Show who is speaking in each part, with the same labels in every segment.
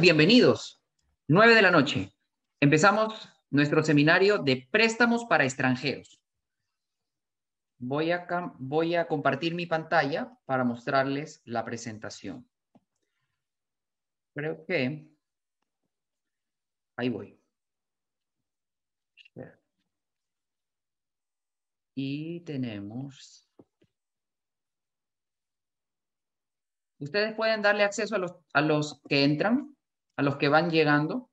Speaker 1: Bienvenidos. 9 de la noche. Empezamos nuestro seminario de préstamos para extranjeros. Voy a, compartir mi pantalla para mostrarles la presentación. Creo que... Ahí voy. Y tenemos... Ustedes pueden darle acceso a los que entran, a los que van llegando.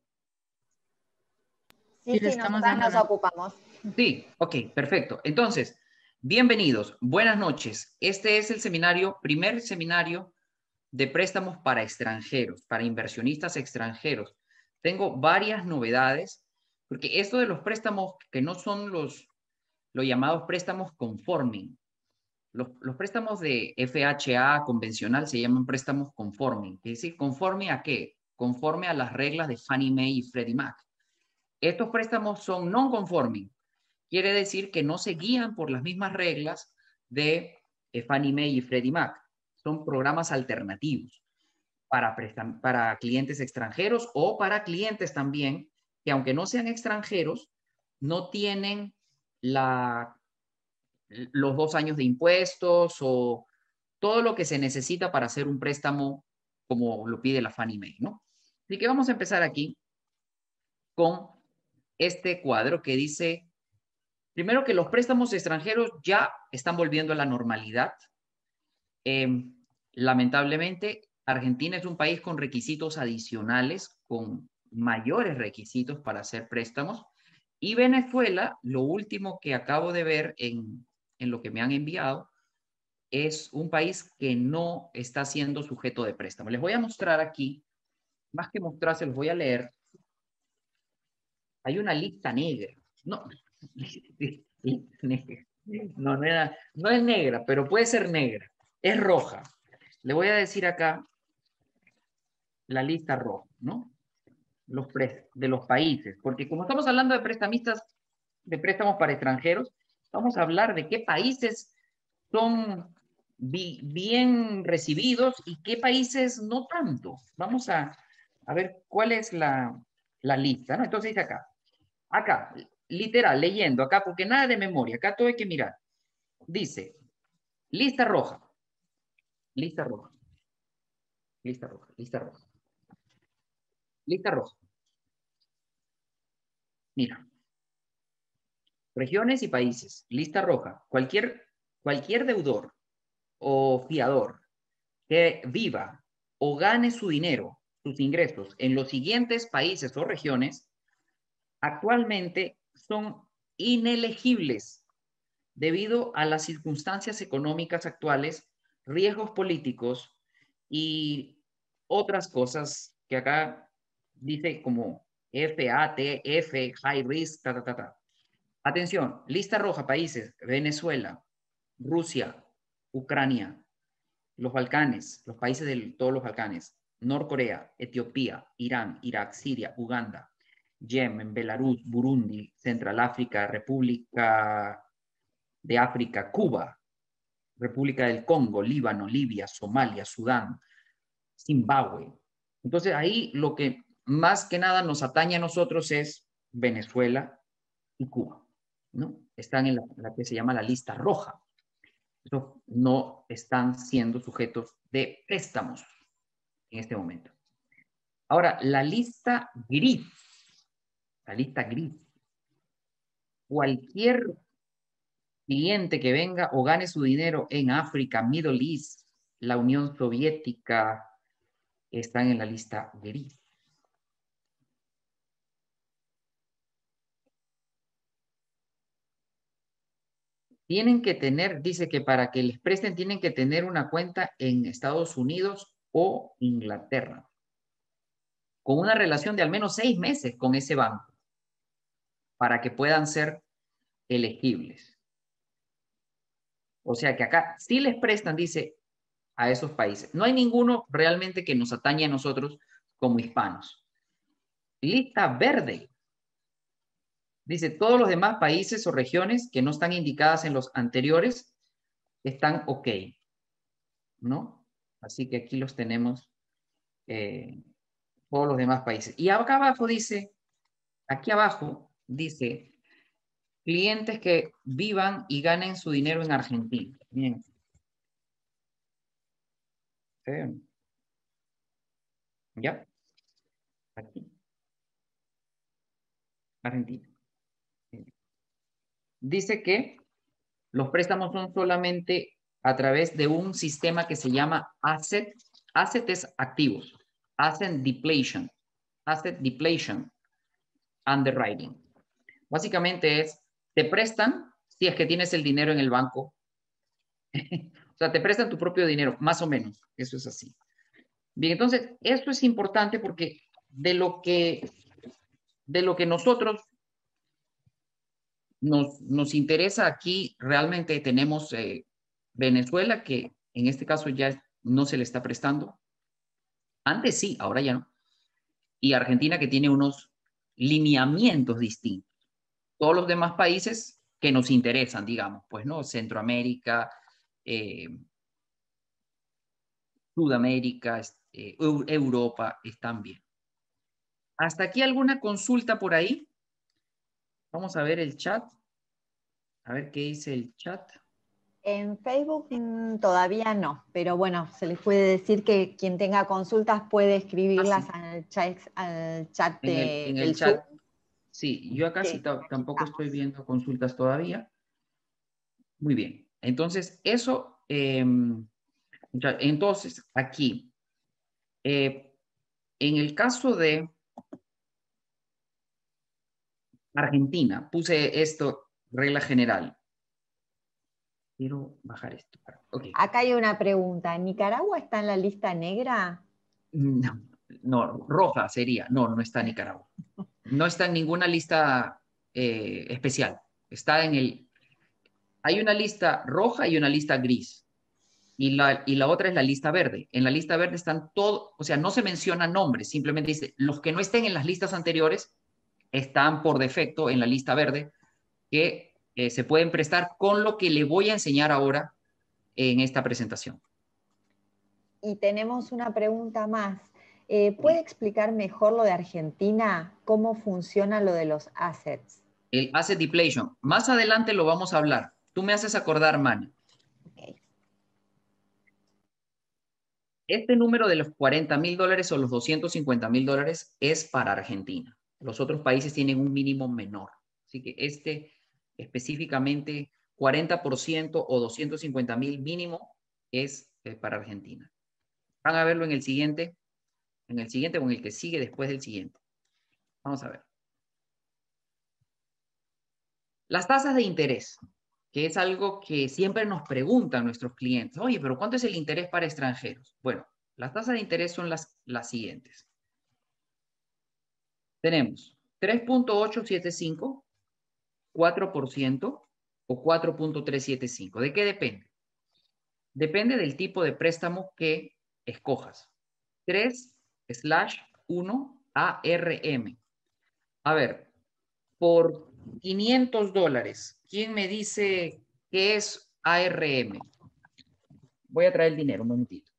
Speaker 2: Sí, sí, estamos nos ocupamos.
Speaker 1: Sí, ok, perfecto. Entonces, bienvenidos, buenas noches. Este es el seminario, primer seminario de préstamos para extranjeros, para inversionistas extranjeros. Tengo varias novedades, porque esto de los préstamos que no son los, los llamados préstamos conforming, los, préstamos de FHA convencional se llaman préstamos conforming, es decir, conforme a qué? Conforme a las reglas de Fannie Mae y Freddie Mac. Estos préstamos son non-conforming, quiere decir que no se guían por las mismas reglas de eh, Fannie Mae y Freddie Mac. Son programas alternativos para, clientes extranjeros o para clientes también que aunque no sean extranjeros, no tienen los dos años de impuestos o todo lo que se necesita para hacer un préstamo como lo pide la Fannie Mae, ¿no? Así que vamos a empezar aquí con este cuadro que dice, primero que los préstamos extranjeros ya están volviendo a la normalidad. Em, lamentablemente, Argentina es un país con requisitos adicionales, con mayores requisitos para hacer préstamos. Y Venezuela, lo último que acabo de ver en en lo que me han enviado, es un país que no está siendo sujeto de préstamo. Les voy a mostrar aquí, más que mostrarse, los voy a leer. Hay una lista negra. No, no, no, no es negra, pero puede ser negra. Es roja. Le voy a decir acá la lista roja, ¿no? Los de los países, porque como estamos hablando de prestamistas, de préstamos para extranjeros, Vamos a hablar de qué países son bien recibidos y qué países no tanto. Vamos a, ver cuál es la, lista, ¿no? Entonces dice acá, acá, literal, leyendo acá, porque nada de memoria, acá todo hay que mirar. Dice, lista roja, lista roja, lista roja, lista roja, lista roja. Mira, Regiones y países. Lista roja. Cualquier, cualquier deudor o fiador que viva o gane su dinero, sus ingresos en los siguientes países o regiones, actualmente son inelegibles debido a las circunstancias económicas actuales, riesgos políticos y otras cosas que acá dice como FATF, high risk, ta, ta, ta, ta. Atención, lista roja, países, Venezuela, Rusia, Ucrania, los Balcanes, los países de todos los Balcanes, Norcorea, Etiopía, Irán, Irak, Siria, Uganda, Yemen, Belarus, Burundi, Central África, República de África, Cuba, República del Congo, Líbano, Libia, Somalia, Sudán, Zimbabue. Entonces ahí lo que más que nada nos atañe a nosotros es Venezuela y Cuba. ¿no? Están en la, que se llama la lista roja. no están siendo sujetos de préstamos en este momento. Ahora, la lista gris, la lista gris, cualquier cliente que venga o gane su dinero en África, Middle East, la Unión Soviética, están en la lista gris. tienen que tener, dice que para que les presten tienen que tener una cuenta en Estados Unidos o Inglaterra, con una relación de al menos seis meses con ese banco, para que puedan ser elegibles. O sea que acá sí les prestan, dice, a esos países. No hay ninguno realmente que nos atañe a nosotros como hispanos. Lista verde. Dice, todos los demás países o regiones que no están indicadas en los anteriores están ok, ¿no? Así que aquí los tenemos eh, todos los demás países. Y acá abajo dice, aquí abajo dice, clientes que vivan y ganen su dinero en Argentina. Bien. ¿Ya? Aquí. Argentina. Dice que los préstamos son solamente a través de un sistema que se llama asset, assets activos, asset depletion, asset depletion underwriting. Básicamente es, te prestan si es que tienes el dinero en el banco. o sea, te prestan tu propio dinero, más o menos. Eso es así. Bien, entonces, esto es importante porque de lo que, de lo que nosotros nos, nos interesa aquí, realmente tenemos eh, Venezuela, que en este caso ya no se le está prestando. Antes sí, ahora ya no. Y Argentina, que tiene unos lineamientos distintos. Todos los demás países que nos interesan, digamos, pues, ¿no? Centroamérica, eh, Sudamérica, eh, Europa están bien. ¿Hasta aquí alguna consulta por ahí? Vamos a ver el chat. A ver qué dice el chat.
Speaker 2: En Facebook mm, todavía no, pero bueno, se les puede decir que quien tenga consultas puede escribirlas ah, al, chat, al chat
Speaker 1: en el, chat. Sí, yo acá sí, tampoco estoy viendo consultas todavía. Muy bien. Entonces, eso, em, entonces, aquí, eh, en el caso de Argentina, puse esto, regla general. Quiero bajar esto.
Speaker 2: Acá hay una pregunta. ¿Nicaragua está en la lista negra?
Speaker 1: No, no, roja sería. No, no está Nicaragua. No está en ninguna lista eh, especial. Está en el... Hay una lista roja y una lista gris. Y la, y la otra es la lista verde. En la lista verde están todos, o sea, no se mencionan nombres, simplemente dice, los que no estén en las listas anteriores están por defecto en la lista verde, que eh, se pueden prestar con lo que le voy a enseñar ahora en esta presentación.
Speaker 2: Y tenemos una pregunta más. Eh, ¿Puede explicar mejor lo de Argentina? ¿Cómo funciona lo de los assets?
Speaker 1: El asset depletion. Más adelante lo vamos a hablar. Tú me haces acordar, Mani. Este número de los 40 mil dólares o los 250 mil dólares es para Argentina. Los otros países tienen un mínimo menor. Así que este específicamente 40% o 250 mil mínimo es eh, para Argentina. Van a verlo en el siguiente, en el siguiente o en el que sigue después del siguiente. Vamos a ver. Las tasas de interés, que es algo que siempre nos preguntan nuestros clientes. Oye, pero ¿cuánto es el interés para extranjeros? Bueno, las tasas de interés son las, las siguientes. Tenemos 3.875, 4% o 4.375. ¿De qué depende? Depende del tipo de préstamo que escojas. 3 slash 1 ARM. A ver, por 500 dólares, ¿quién me dice qué es ARM? Voy a traer el dinero, un momentito.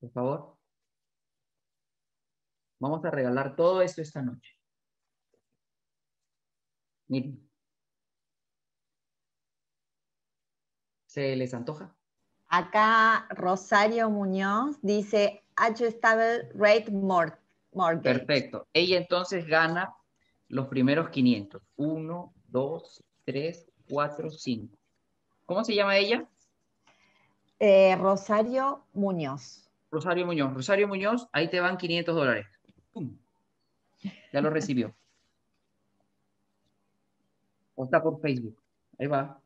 Speaker 1: Por favor. Vamos a regalar todo esto esta noche. Miren. ¿Se les antoja?
Speaker 2: Acá Rosario Muñoz dice Adjustable Rate Mortgage.
Speaker 1: Perfecto. Ella entonces gana los primeros 500. 1, 2, 3, 4, 5. ¿Cómo se llama ella?
Speaker 2: Eh, Rosario Muñoz.
Speaker 1: Rosario Muñoz. Rosario Muñoz, ahí te van 500 dólares. Ya lo recibió. O está por Facebook. Ahí va.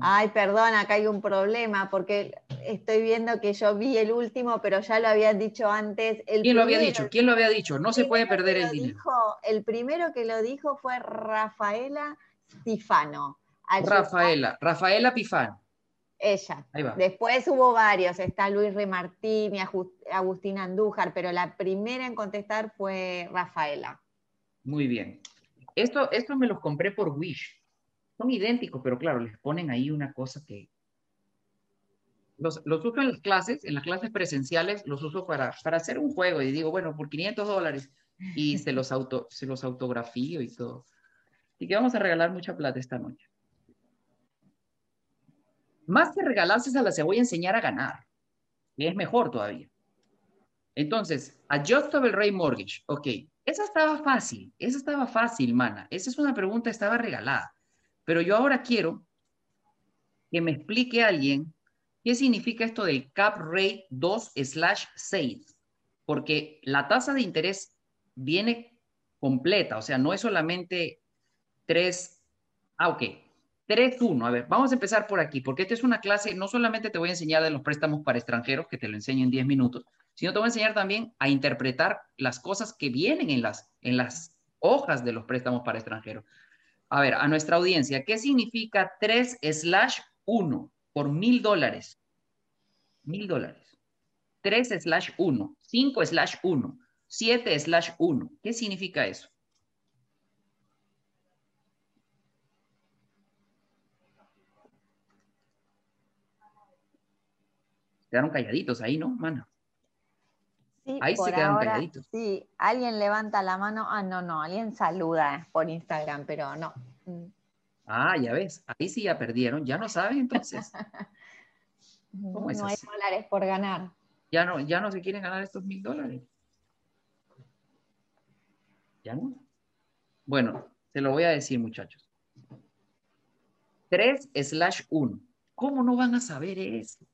Speaker 2: Ay, perdón, acá hay un problema porque estoy viendo que yo vi el último, pero ya lo habían dicho antes.
Speaker 1: ¿Quién lo había dicho? ¿Quién lo había dicho? No se puede perder el dinero.
Speaker 2: el primero que lo dijo fue Rafaela Pifano.
Speaker 1: Rafaela, Rafaela Pifano.
Speaker 2: Ella. Después hubo varios, está Luis Remartini, Agustín Andújar, pero la primera en contestar fue Rafaela.
Speaker 1: Muy bien. Esto, esto me los compré por Wish. Son idénticos, pero claro, les ponen ahí una cosa que... Los, los uso en las clases, en las clases presenciales, los uso para, para hacer un juego y digo, bueno, por 500 dólares y se los, auto, se los autografío y todo. Y que vamos a regalar mucha plata esta noche. Más que regalarse, las voy a enseñar a ganar. Y es mejor todavía. Entonces, Adjustable Rate Mortgage. Ok, esa estaba fácil. Esa estaba fácil, mana. Esa es una pregunta, estaba regalada. Pero yo ahora quiero que me explique alguien qué significa esto del cap rate 2 slash 6. Porque la tasa de interés viene completa, o sea, no es solamente 3. Ah, ok. 3-1. A ver, vamos a empezar por aquí, porque esta es una clase, no solamente te voy a enseñar de los préstamos para extranjeros, que te lo enseño en 10 minutos, sino te voy a enseñar también a interpretar las cosas que vienen en las, en las hojas de los préstamos para extranjeros. A ver, a nuestra audiencia, ¿qué significa 3 slash 1 por mil dólares? Mil dólares. 3 slash 1, 5 slash 1, 7 slash 1. ¿Qué significa eso? Quedaron calladitos ahí, ¿no, mano?
Speaker 2: Sí, ahí se quedaron calladitos. Sí, alguien levanta la mano. Ah, no, no, alguien saluda por Instagram, pero no.
Speaker 1: Ah, ya ves, ahí sí ya perdieron, ya no saben entonces.
Speaker 2: ¿Cómo es no hay dólares por ganar.
Speaker 1: Ya no, ya no se quieren ganar estos mil dólares. ¿Ya no? Bueno, se lo voy a decir, muchachos. 3 slash 1. ¿Cómo no van a saber eso?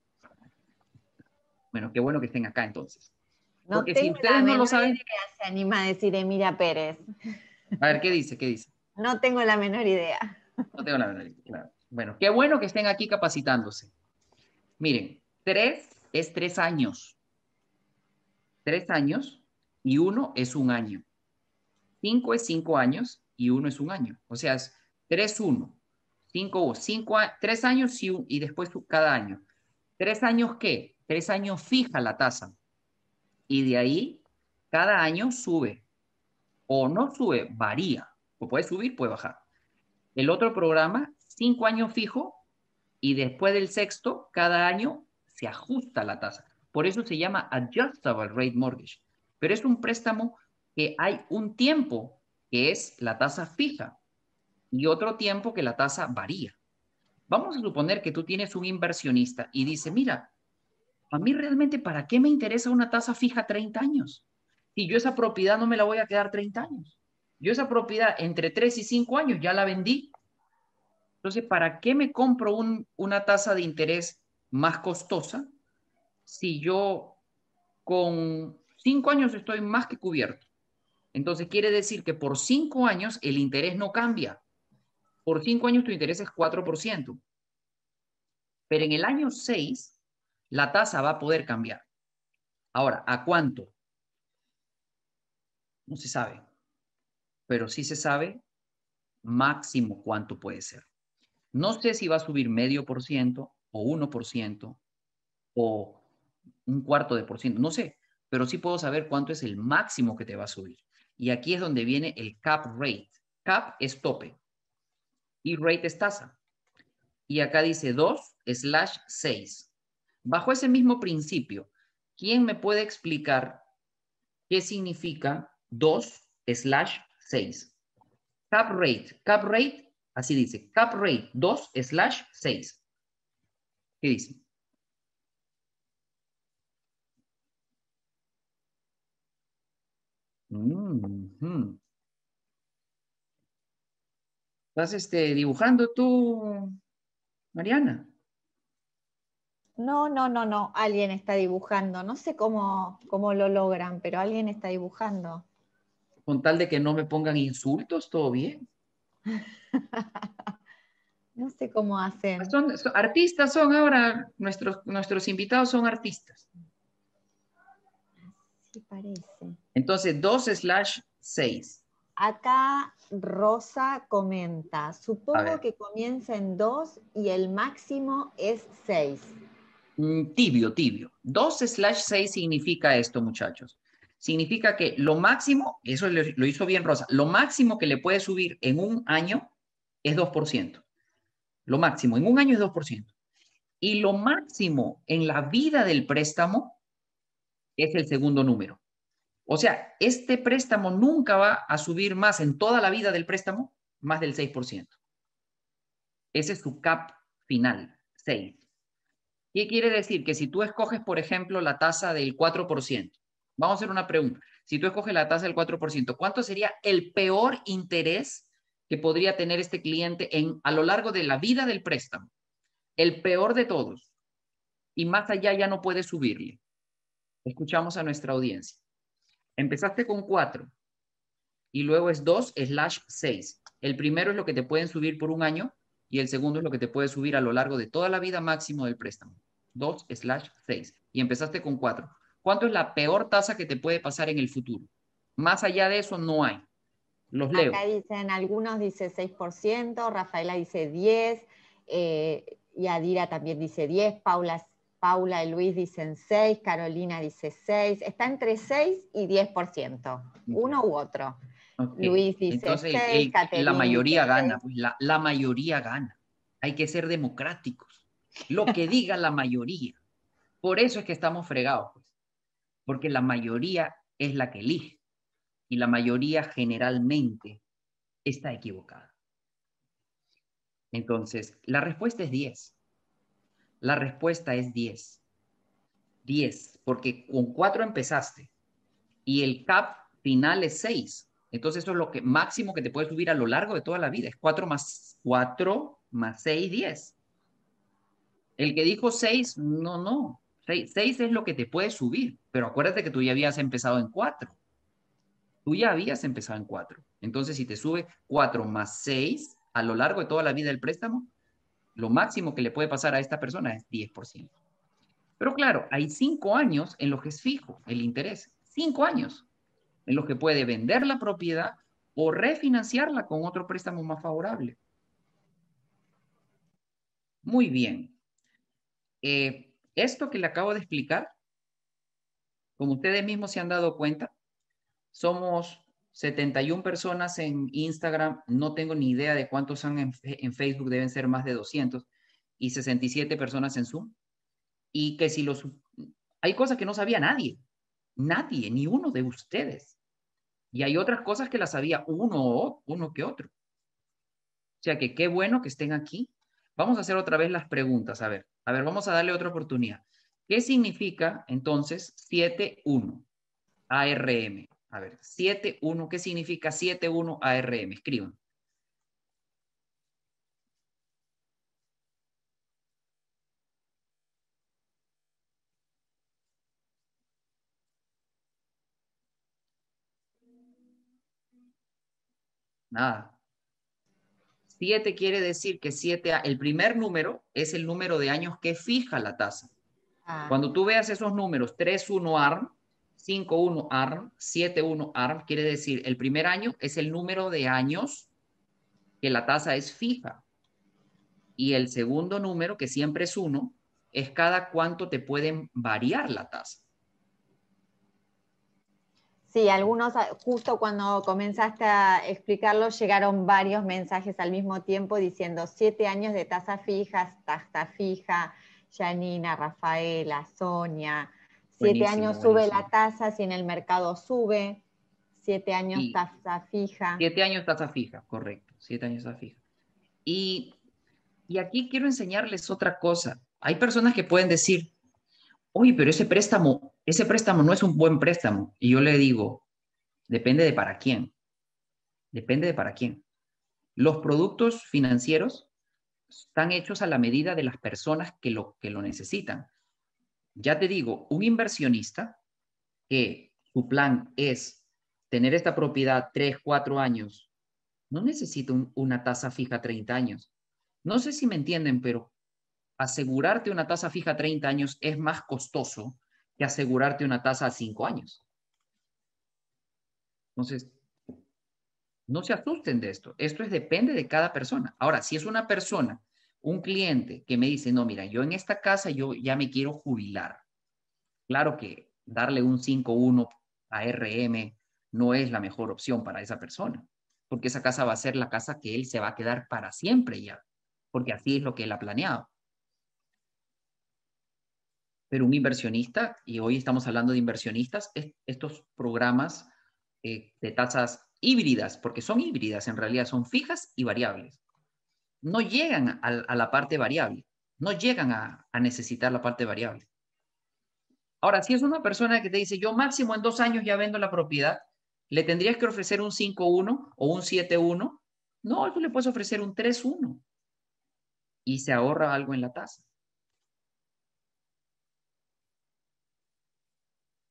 Speaker 1: Bueno, qué bueno que estén acá entonces.
Speaker 2: No Porque si ustedes no lo saben. Idea, se anima a decir Emilia Pérez.
Speaker 1: A ver, ¿qué dice? ¿Qué dice?
Speaker 2: No tengo la menor idea.
Speaker 1: No tengo la menor idea, claro. Bueno, qué bueno que estén aquí capacitándose. Miren, tres es tres años. Tres años y uno es un año. Cinco es cinco años y uno es un año. O sea, es tres, uno. Cinco, cinco, tres años y, y después cada año. ¿Tres años qué? Tres años fija la tasa. Y de ahí, cada año sube. O no sube, varía. O puede subir, puede bajar. El otro programa, cinco años fijo, y después del sexto, cada año se ajusta la tasa. Por eso se llama Adjustable Rate Mortgage. Pero es un préstamo que hay un tiempo que es la tasa fija y otro tiempo que la tasa varía. Vamos a suponer que tú tienes un inversionista y dice, mira, a mí realmente, ¿para qué me interesa una tasa fija 30 años? Si yo esa propiedad no me la voy a quedar 30 años. Yo esa propiedad entre 3 y 5 años ya la vendí. Entonces, ¿para qué me compro una tasa de interés más costosa si yo con 5 años estoy más que cubierto? Entonces, quiere decir que por 5 años el interés no cambia. Por 5 años tu interés es 4%. Pero en el año 6 la tasa va a poder cambiar. Ahora, ¿a cuánto? No se sabe, pero sí se sabe máximo cuánto puede ser. No sé si va a subir medio por ciento o uno por ciento o un cuarto de por ciento, no sé, pero sí puedo saber cuánto es el máximo que te va a subir. Y aquí es donde viene el cap rate. Cap es tope y rate es tasa. Y acá dice 2 slash 6. Bajo ese mismo principio, ¿quién me puede explicar qué significa 2 slash 6? Cap rate. Cap rate, así dice, cap rate 2 slash 6. ¿Qué dice? ¿Estás este, dibujando tú, Mariana?
Speaker 2: No, no, no, no, alguien está dibujando. No sé cómo, cómo lo logran, pero alguien está dibujando.
Speaker 1: Con tal de que no me pongan insultos, todo bien.
Speaker 2: no sé cómo hacen.
Speaker 1: Son, artistas son ahora, nuestros, nuestros invitados son artistas.
Speaker 2: Sí parece.
Speaker 1: Entonces, 2 slash 6.
Speaker 2: Acá Rosa comenta, supongo que comienza en 2 y el máximo es 6.
Speaker 1: Tibio, tibio. 2 slash 6 significa esto, muchachos. Significa que lo máximo, eso lo hizo bien Rosa, lo máximo que le puede subir en un año es 2%. Lo máximo en un año es 2%. Y lo máximo en la vida del préstamo es el segundo número. O sea, este préstamo nunca va a subir más en toda la vida del préstamo, más del 6%. Ese es su cap final, 6. ¿Qué quiere decir? Que si tú escoges, por ejemplo, la tasa del 4%, vamos a hacer una pregunta. Si tú escoges la tasa del 4%, ¿cuánto sería el peor interés que podría tener este cliente en, a lo largo de la vida del préstamo? El peor de todos. Y más allá ya no puede subirle. Escuchamos a nuestra audiencia. Empezaste con 4 y luego es 2 slash 6. El primero es lo que te pueden subir por un año y el segundo es lo que te puede subir a lo largo de toda la vida máximo del préstamo. 2 slash 6. Y empezaste con 4. ¿Cuánto es la peor tasa que te puede pasar en el futuro? Más allá de eso no hay. Los leo.
Speaker 2: Acá dicen, algunos dice 6%, Rafaela dice 10, eh, Yadira también dice 10, Paula Paula y Luis dicen 6, Carolina dice 6, está entre 6 y 10%, uno u otro. Luis dice 6,
Speaker 1: La mayoría gana, pues la, mayoría gana. Hay que ser democráticos. Lo que diga la mayoría. Por eso es que estamos fregados, pues. porque la mayoría es la que elige y la mayoría generalmente está equivocada. Entonces, la respuesta es 10. La respuesta es 10. 10, porque con 4 empezaste y el cap final es 6. Entonces eso es lo que máximo que te puede subir a lo largo de toda la vida. Es 4 más 4 más 6, 10. El que dijo 6, no, no. 6, 6 es lo que te puede subir, pero acuérdate que tú ya habías empezado en 4. Tú ya habías empezado en 4. Entonces, si te sube 4 más 6 a lo largo de toda la vida del préstamo, lo máximo que le puede pasar a esta persona es 10%. Pero claro, hay cinco años en los que es fijo el interés. Cinco años en los que puede vender la propiedad o refinanciarla con otro préstamo más favorable. Muy bien. Eh, esto que le acabo de explicar, como ustedes mismos se han dado cuenta, somos 71 personas en Instagram, no tengo ni idea de cuántos son en, Facebook, deben ser más de 200, y 67 personas en Zoom. Y que si los... Hay cosas que no sabía nadie, nadie, ni uno de ustedes. Y hay otras cosas que las sabía uno uno que otro. O sea que qué bueno que estén aquí. Vamos a hacer otra vez las preguntas. A ver, a ver, vamos a darle otra oportunidad. ¿Qué significa entonces 7.1 ARM? A ver, 7.1, ¿qué significa 7.1 ARM? Escriban. Nada. 7 quiere decir que 7, el primer número es el número de años que fija la tasa. Ah. Cuando tú veas esos números, 3.1 ARM, 5-1 ARM, 7-1 ARM, quiere decir el primer año es el número de años que la tasa es fija. Y el segundo número, que siempre es 1, es cada cuánto te pueden variar la tasa.
Speaker 2: Sí, algunos, justo cuando comenzaste a explicarlo, llegaron varios mensajes al mismo tiempo diciendo siete años de tasa fija, tasa fija, Janina, Rafaela, Sonia, Siete años sube la tasa, si en el mercado sube, siete años tasa fija.
Speaker 1: Siete años tasa fija, correcto, siete años tasa fija. Y, y aquí quiero enseñarles otra cosa. Hay personas que pueden decir, oye, pero ese préstamo, ese préstamo no es un buen préstamo. Y yo le digo, depende de para quién. Depende de para quién. Los productos financieros están hechos a la medida de las personas que lo, que lo necesitan ya te digo, un inversionista que su plan es tener esta propiedad 3, 4 años, no necesita una tasa fija 30 años. No sé si me entienden, pero asegurarte una tasa fija 30 años es más costoso que asegurarte una tasa a 5 años. Entonces, No se asusten de esto. Esto es depende de cada persona. Ahora, si es una persona, un cliente que me dice, no, mira, yo en esta casa yo ya me quiero jubilar. Claro que darle un 5-1 a RM no es la mejor opción para esa persona, porque esa casa va a ser la casa que él se va a quedar para siempre ya, porque así es lo que él ha planeado. Pero un inversionista, y hoy estamos hablando de inversionistas, estos programas eh, de tasas híbridas, porque son híbridas en realidad, son fijas y variables, no llegan a, la parte variable, no llegan a necesitar la parte variable. Ahora, si es una persona que te dice, yo máximo en dos años ya vendo la propiedad, ¿le tendrías que ofrecer un 5-1 o un 7-1? No, tú le puedes ofrecer un 3-1 y se ahorra algo en la tasa.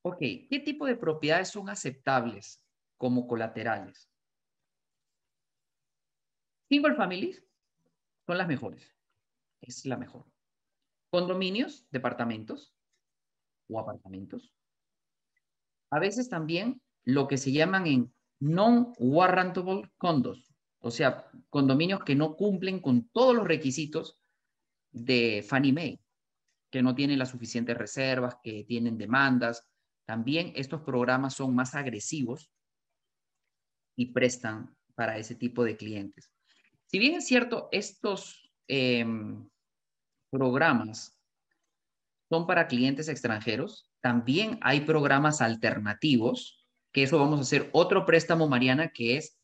Speaker 1: Ok, ¿qué tipo de propiedades son aceptables como colaterales? Single families son las mejores. Es la mejor. Condominios, departamentos, o apartamentos. A veces también lo que se llaman en non-warrantable condos, o sea, condominios que no cumplen con todos los requisitos de Fannie Mae, que no tienen las suficientes reservas, que tienen demandas. También estos programas son más agresivos y prestan para ese tipo de clientes. Si bien es cierto, estos em, programas son para clientes extranjeros. También hay programas alternativos, que eso vamos a hacer otro préstamo, Mariana, que es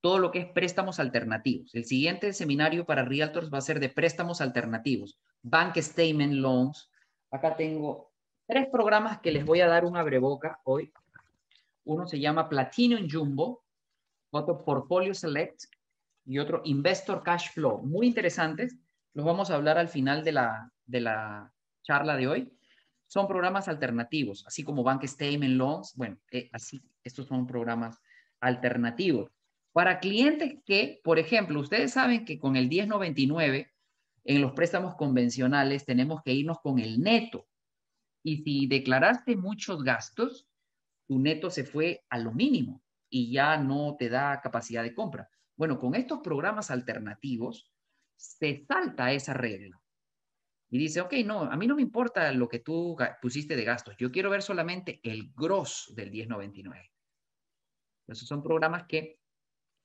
Speaker 1: todo lo que es préstamos alternativos. El siguiente seminario para realtors va a ser de préstamos alternativos, bank statement loans. Acá tengo tres programas que les voy a dar un abreboca hoy. Uno se llama Platinum Jumbo, otro Portfolio Select y otro Investor Cash Flow. Muy interesantes. Los vamos a hablar al final de la, de la charla de hoy, son programas alternativos, así como Bank Statement Loans. Bueno, eh, así, estos son programas alternativos. Para clientes que, por ejemplo, ustedes saben que con el 1099 en los préstamos convencionales tenemos que irnos con el neto. Y si declaraste muchos gastos, tu neto se fue a lo mínimo y ya no te da capacidad de compra. Bueno, con estos programas alternativos se salta esa regla y dice, ok, no, a mí no me importa lo que tú pusiste de gastos, yo quiero ver solamente el gross del 1099. Esos son programas que,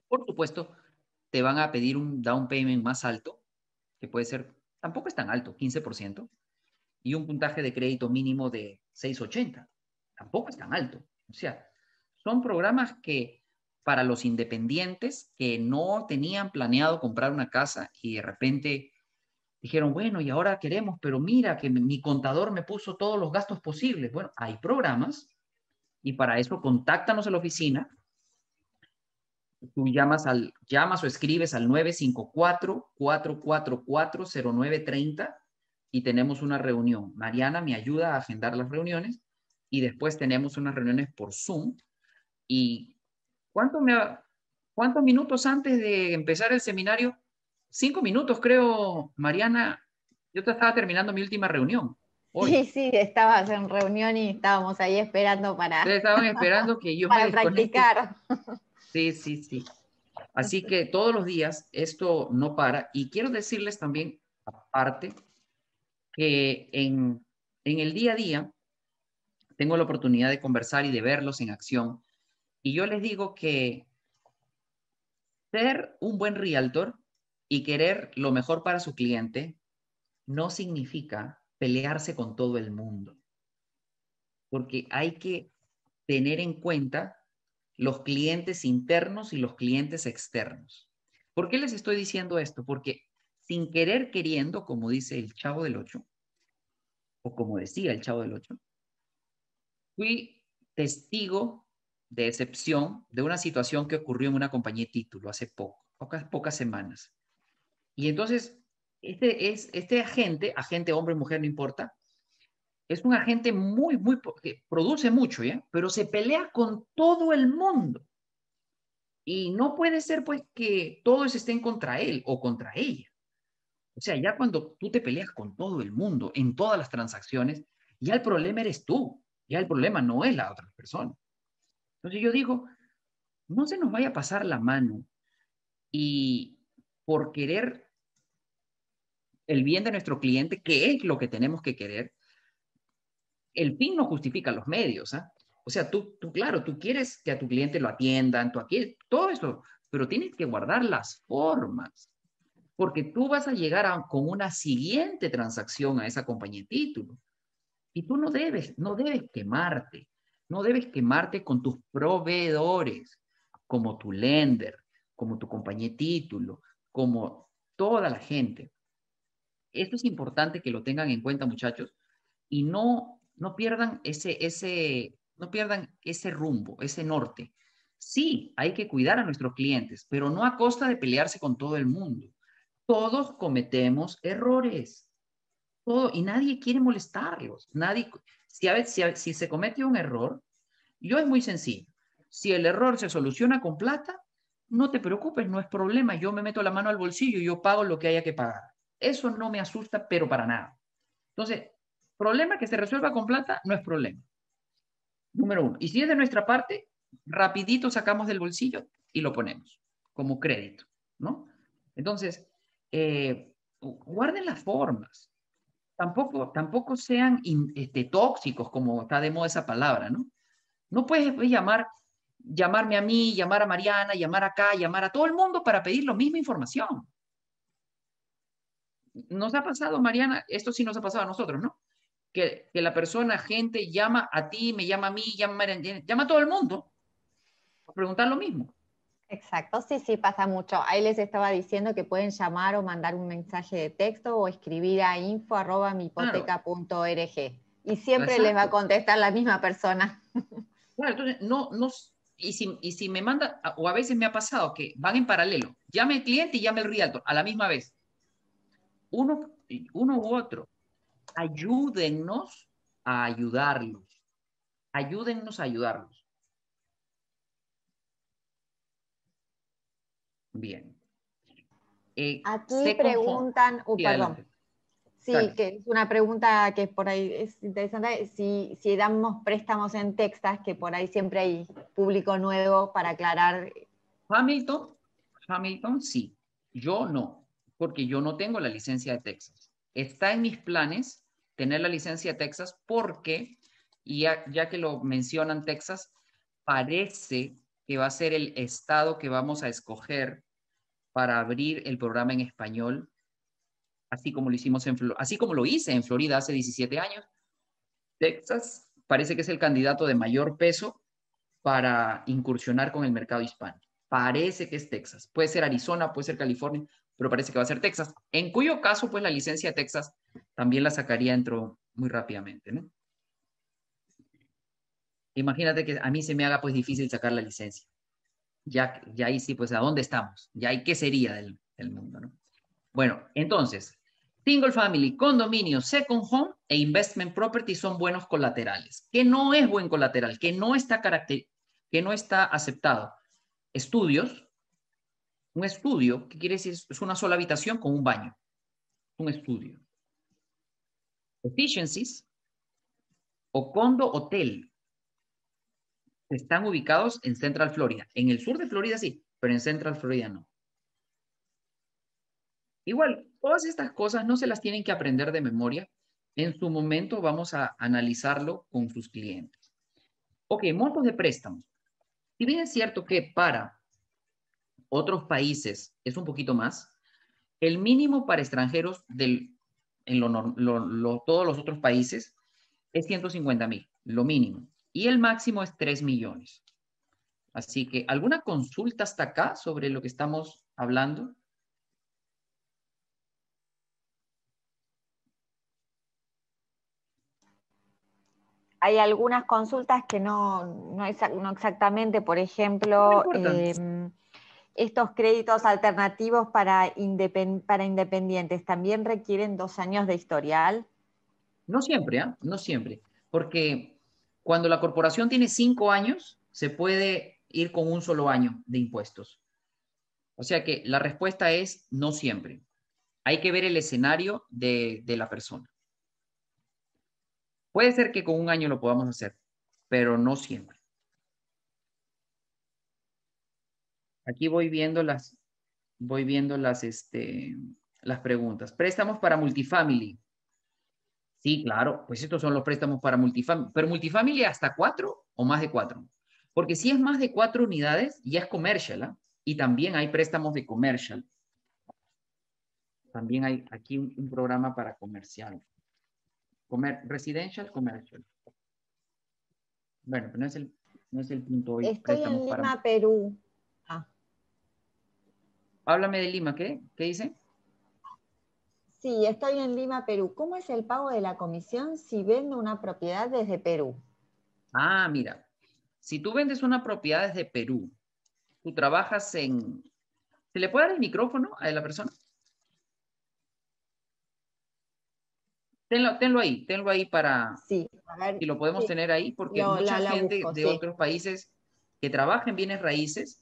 Speaker 1: por supuesto, te van a pedir un down payment más alto, que puede ser, tampoco es tan alto, 15%, y un puntaje de crédito mínimo de 680, tampoco es tan alto. O sea, son programas que para los independientes que no tenían planeado comprar una casa y de repente dijeron, bueno, y ahora queremos, pero mira que mi contador me puso todos los gastos posibles. Bueno, hay programas y para eso contáctanos a la oficina. Tú llamas, al, llamas o escribes al 954-444-0930 y tenemos una reunión. Mariana me ayuda a agendar las reuniones y después tenemos unas reuniones por Zoom. ¿Y cuánto me, cuántos minutos antes de empezar el seminario cinco minutos, creo, Mariana, yo te estaba terminando mi última reunión.
Speaker 2: Sí, sí, estabas en reunión y estábamos ahí esperando para.
Speaker 1: Ustedes estaban esperando que yo
Speaker 2: para practicar.
Speaker 1: Sí, sí, sí. Así que todos los días esto no para. Y quiero decirles también, aparte, que en, en el día a día tengo la oportunidad de conversar y de verlos en acción. Y yo les digo que ser un buen realtor y querer lo mejor para su cliente no significa pelearse con todo el mundo, porque hay que tener en cuenta los clientes internos y los clientes externos. ¿Por qué les estoy diciendo esto? Porque sin querer queriendo, como dice el chavo del 8, o como decía el chavo del 8, fui testigo de excepción de una situación que ocurrió en una compañía de título hace poco, pocas, pocas semanas. Y entonces, este, es, este agente, agente hombre, mujer, no importa, es un agente muy, muy, que produce mucho, ¿ya? Pero se pelea con todo el mundo. Y no puede ser, pues, que todos estén contra él o contra ella. O sea, ya cuando tú te peleas con todo el mundo en todas las transacciones, ya el problema eres tú, ya el problema no es la otra persona. Entonces yo digo, no se nos vaya a pasar la mano y por querer el bien de nuestro cliente, que es lo que tenemos que querer, el fin no justifica los medios. ¿ah? O sea, tú, tú, claro, tú quieres que a tu cliente lo atiendan, tú aquí, todo eso, pero tienes que guardar las formas, porque tú vas a llegar con una siguiente transacción a esa compañía de título. Y tú no debes, no debes quemarte, no debes quemarte con tus proveedores, como tu lender, como tu compañía de título, como toda la gente. Esto es importante que lo tengan en cuenta, muchachos, y no, no pierdan ese, ese, no pierdan ese rumbo, ese norte. Sí, hay que cuidar a nuestros clientes, pero no a costa de pelearse con todo el mundo. Todos cometemos errores. Todo, y nadie quiere molestarlos. Nadie, si, a veces, si, si se comete un error, yo es muy sencillo. Si el error se soluciona con plata, no te preocupes, no es problema. Yo me meto la mano al bolsillo y yo pago lo que haya que pagar. Eso no me asusta, pero para nada. Entonces, problema que se resuelva con plata no es problema. Número uno. Y si es de nuestra parte, rapidito sacamos del bolsillo y lo ponemos como crédito, ¿no? Entonces, eh, guarden las formas. Tampoco, tampoco sean este, tóxicos, como está de moda esa palabra, ¿no? No puedes llamar, llamarme a mí, llamar a Mariana, llamar acá, llamar a todo el mundo para pedir la misma información. Nos ha pasado, Mariana, esto sí nos ha pasado a nosotros, ¿no? que, la persona, gente, llama a ti, me llama a mí, llama, llama a todo el mundo a preguntar lo mismo.
Speaker 2: Exacto, sí, sí, pasa mucho. Ahí les estaba diciendo que pueden llamar o mandar un mensaje de texto o escribir a info.mipoteca.org y siempre les va a contestar la misma persona.
Speaker 1: Bueno, entonces, no, no, y si, y si me manda, o a veces me ha pasado que van en paralelo, llame el cliente y llame el realtor a la misma vez. Uno, uno u otro ayúdennos a ayudarlos. Ayúdennos a ayudarlos. Bien.
Speaker 2: Eh, Aquí preguntan, uh, perdón. Sí, que es una pregunta que por ahí es interesante. Si, si damos préstamos en Texas, que por ahí siempre hay público nuevo para aclarar.
Speaker 1: Hamilton, Hamilton, sí. Yo no, porque yo no tengo la licencia de Texas. Está en mis planes tener la licencia de Texas porque, y ya, que lo mencionan Texas, parece que va a ser el estado que vamos a escoger para abrir el programa en español, así como lo hicimos en así como lo hice en Florida hace 17 años. Texas parece que es el candidato de mayor peso para incursionar con el mercado hispano. Parece que es Texas. Puede ser Arizona, puede ser California, pero parece que va a ser Texas, en cuyo caso, pues la licencia de Texas también la sacaría dentro muy rápidamente, ¿no? Imagínate que a mí se me haga pues difícil sacar la licencia. Ya, ya ahí sí, pues, ¿a dónde estamos? Ya ahí, ¿qué sería del, mundo, no? Bueno, entonces, single family, condominio, second home e investment property son buenos colaterales. ¿Qué no es buen colateral? ¿Qué no está, caracter que no está aceptado? Estudios, un estudio, ¿qué quiere decir? Es una sola habitación con un baño. Un estudio. Efficiencies o condo hotel están ubicados en Central Florida. En el sur de Florida sí, pero en Central Florida no. Igual, todas estas cosas no se las tienen que aprender de memoria. En su momento vamos a analizarlo con sus clientes. Ok, montos de préstamos. Si bien es cierto que para otros países es un poquito más. El mínimo para extranjeros del, en todos los otros países es 150 mil, lo mínimo. Y el máximo es 3 millones. Así que, ¿alguna consulta hasta acá sobre lo que estamos hablando?
Speaker 2: Hay algunas consultas que no, no, exactamente, por ejemplo, estos créditos alternativos para, para independientes también requieren dos años de historial?
Speaker 1: No siempre, ¿ah? no siempre, porque cuando la corporación tiene cinco años, se puede ir con un solo año de impuestos. O sea que la respuesta es no siempre. Hay que ver el escenario de, la persona. Puede ser que con un año lo podamos hacer, pero no siempre. Aquí voy viendo las, voy viendo las, este, las preguntas. Préstamos para multifamily. Sí, claro, pues estos son los préstamos para multifamily. Pero multifamily hasta cuatro o más de cuatro. Porque si es más de cuatro unidades, ya es comercial. ¿ah? Y también hay préstamos de comercial. También hay aquí un, programa para comercial. Comer, residential, commercial. Bueno, pero no es el, no es el punto hoy.
Speaker 2: Estoy en Lima, Perú. Ah.
Speaker 1: Háblame de Lima, ¿qué? ¿Qué dice?
Speaker 2: Sí, estoy en Lima, Perú. ¿Cómo es el pago de la comisión si vendo una propiedad desde Perú?
Speaker 1: Ah, mira, si tú vendes una propiedad desde Perú, tú trabajas en... ¿Se le puede dar el micrófono a la persona? Tenlo, tenlo ahí, tenlo ahí para...
Speaker 2: Sí,
Speaker 1: a ver. Y lo podemos tener ahí porque mucha gente de otros países que trabaja en bienes raíces,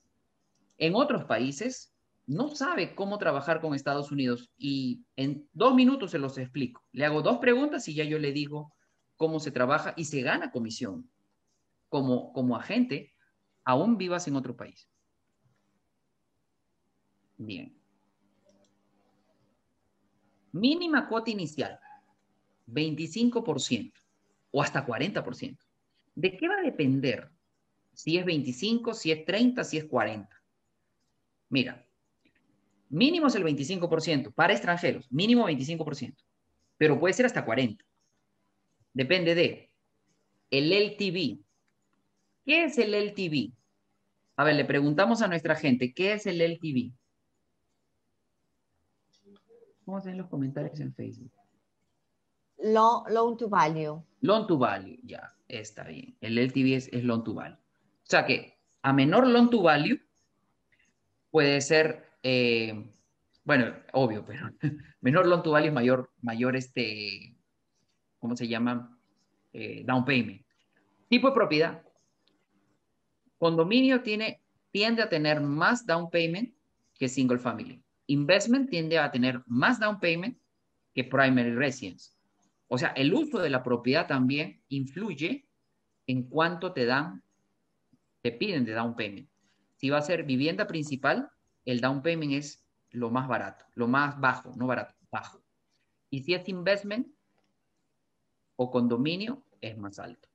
Speaker 1: en otros países, no sabe cómo trabajar con Estados Unidos. Y en dos minutos se los explico. Le hago dos preguntas y ya yo le digo cómo se trabaja y se gana comisión como, como agente, aún vivas en otro país. Bien. Mínima cuota inicial, 25% o hasta 40%. ¿De qué va a depender? Si es 25, si es 30, si es 40. Mira, mínimo es el 25% para extranjeros, mínimo 25%, pero puede ser hasta 40. Depende de el LTV, ¿Qué es el LTV? A ver, le preguntamos a nuestra gente, ¿qué es el LTV? ¿Cómo en los comentarios en Facebook?
Speaker 2: Loan, to value.
Speaker 1: Loan to value, ya, está bien. El LTV es, es loan to value. O sea que a menor loan to value puede ser, eh, bueno, obvio, pero menor loan to value mayor, mayor este, ¿cómo se llama? Eh, down payment. Tipo de propiedad. Condominio tiene, tiende a tener más down payment que single family. Investment tiende a tener más down payment que primary residence. O sea, el uso de la propiedad también influye en cuánto te dan, te piden de down payment. Si va a ser vivienda principal, el down payment es lo más barato, lo más bajo, no barato, bajo. Y si es investment o condominio, es más alto.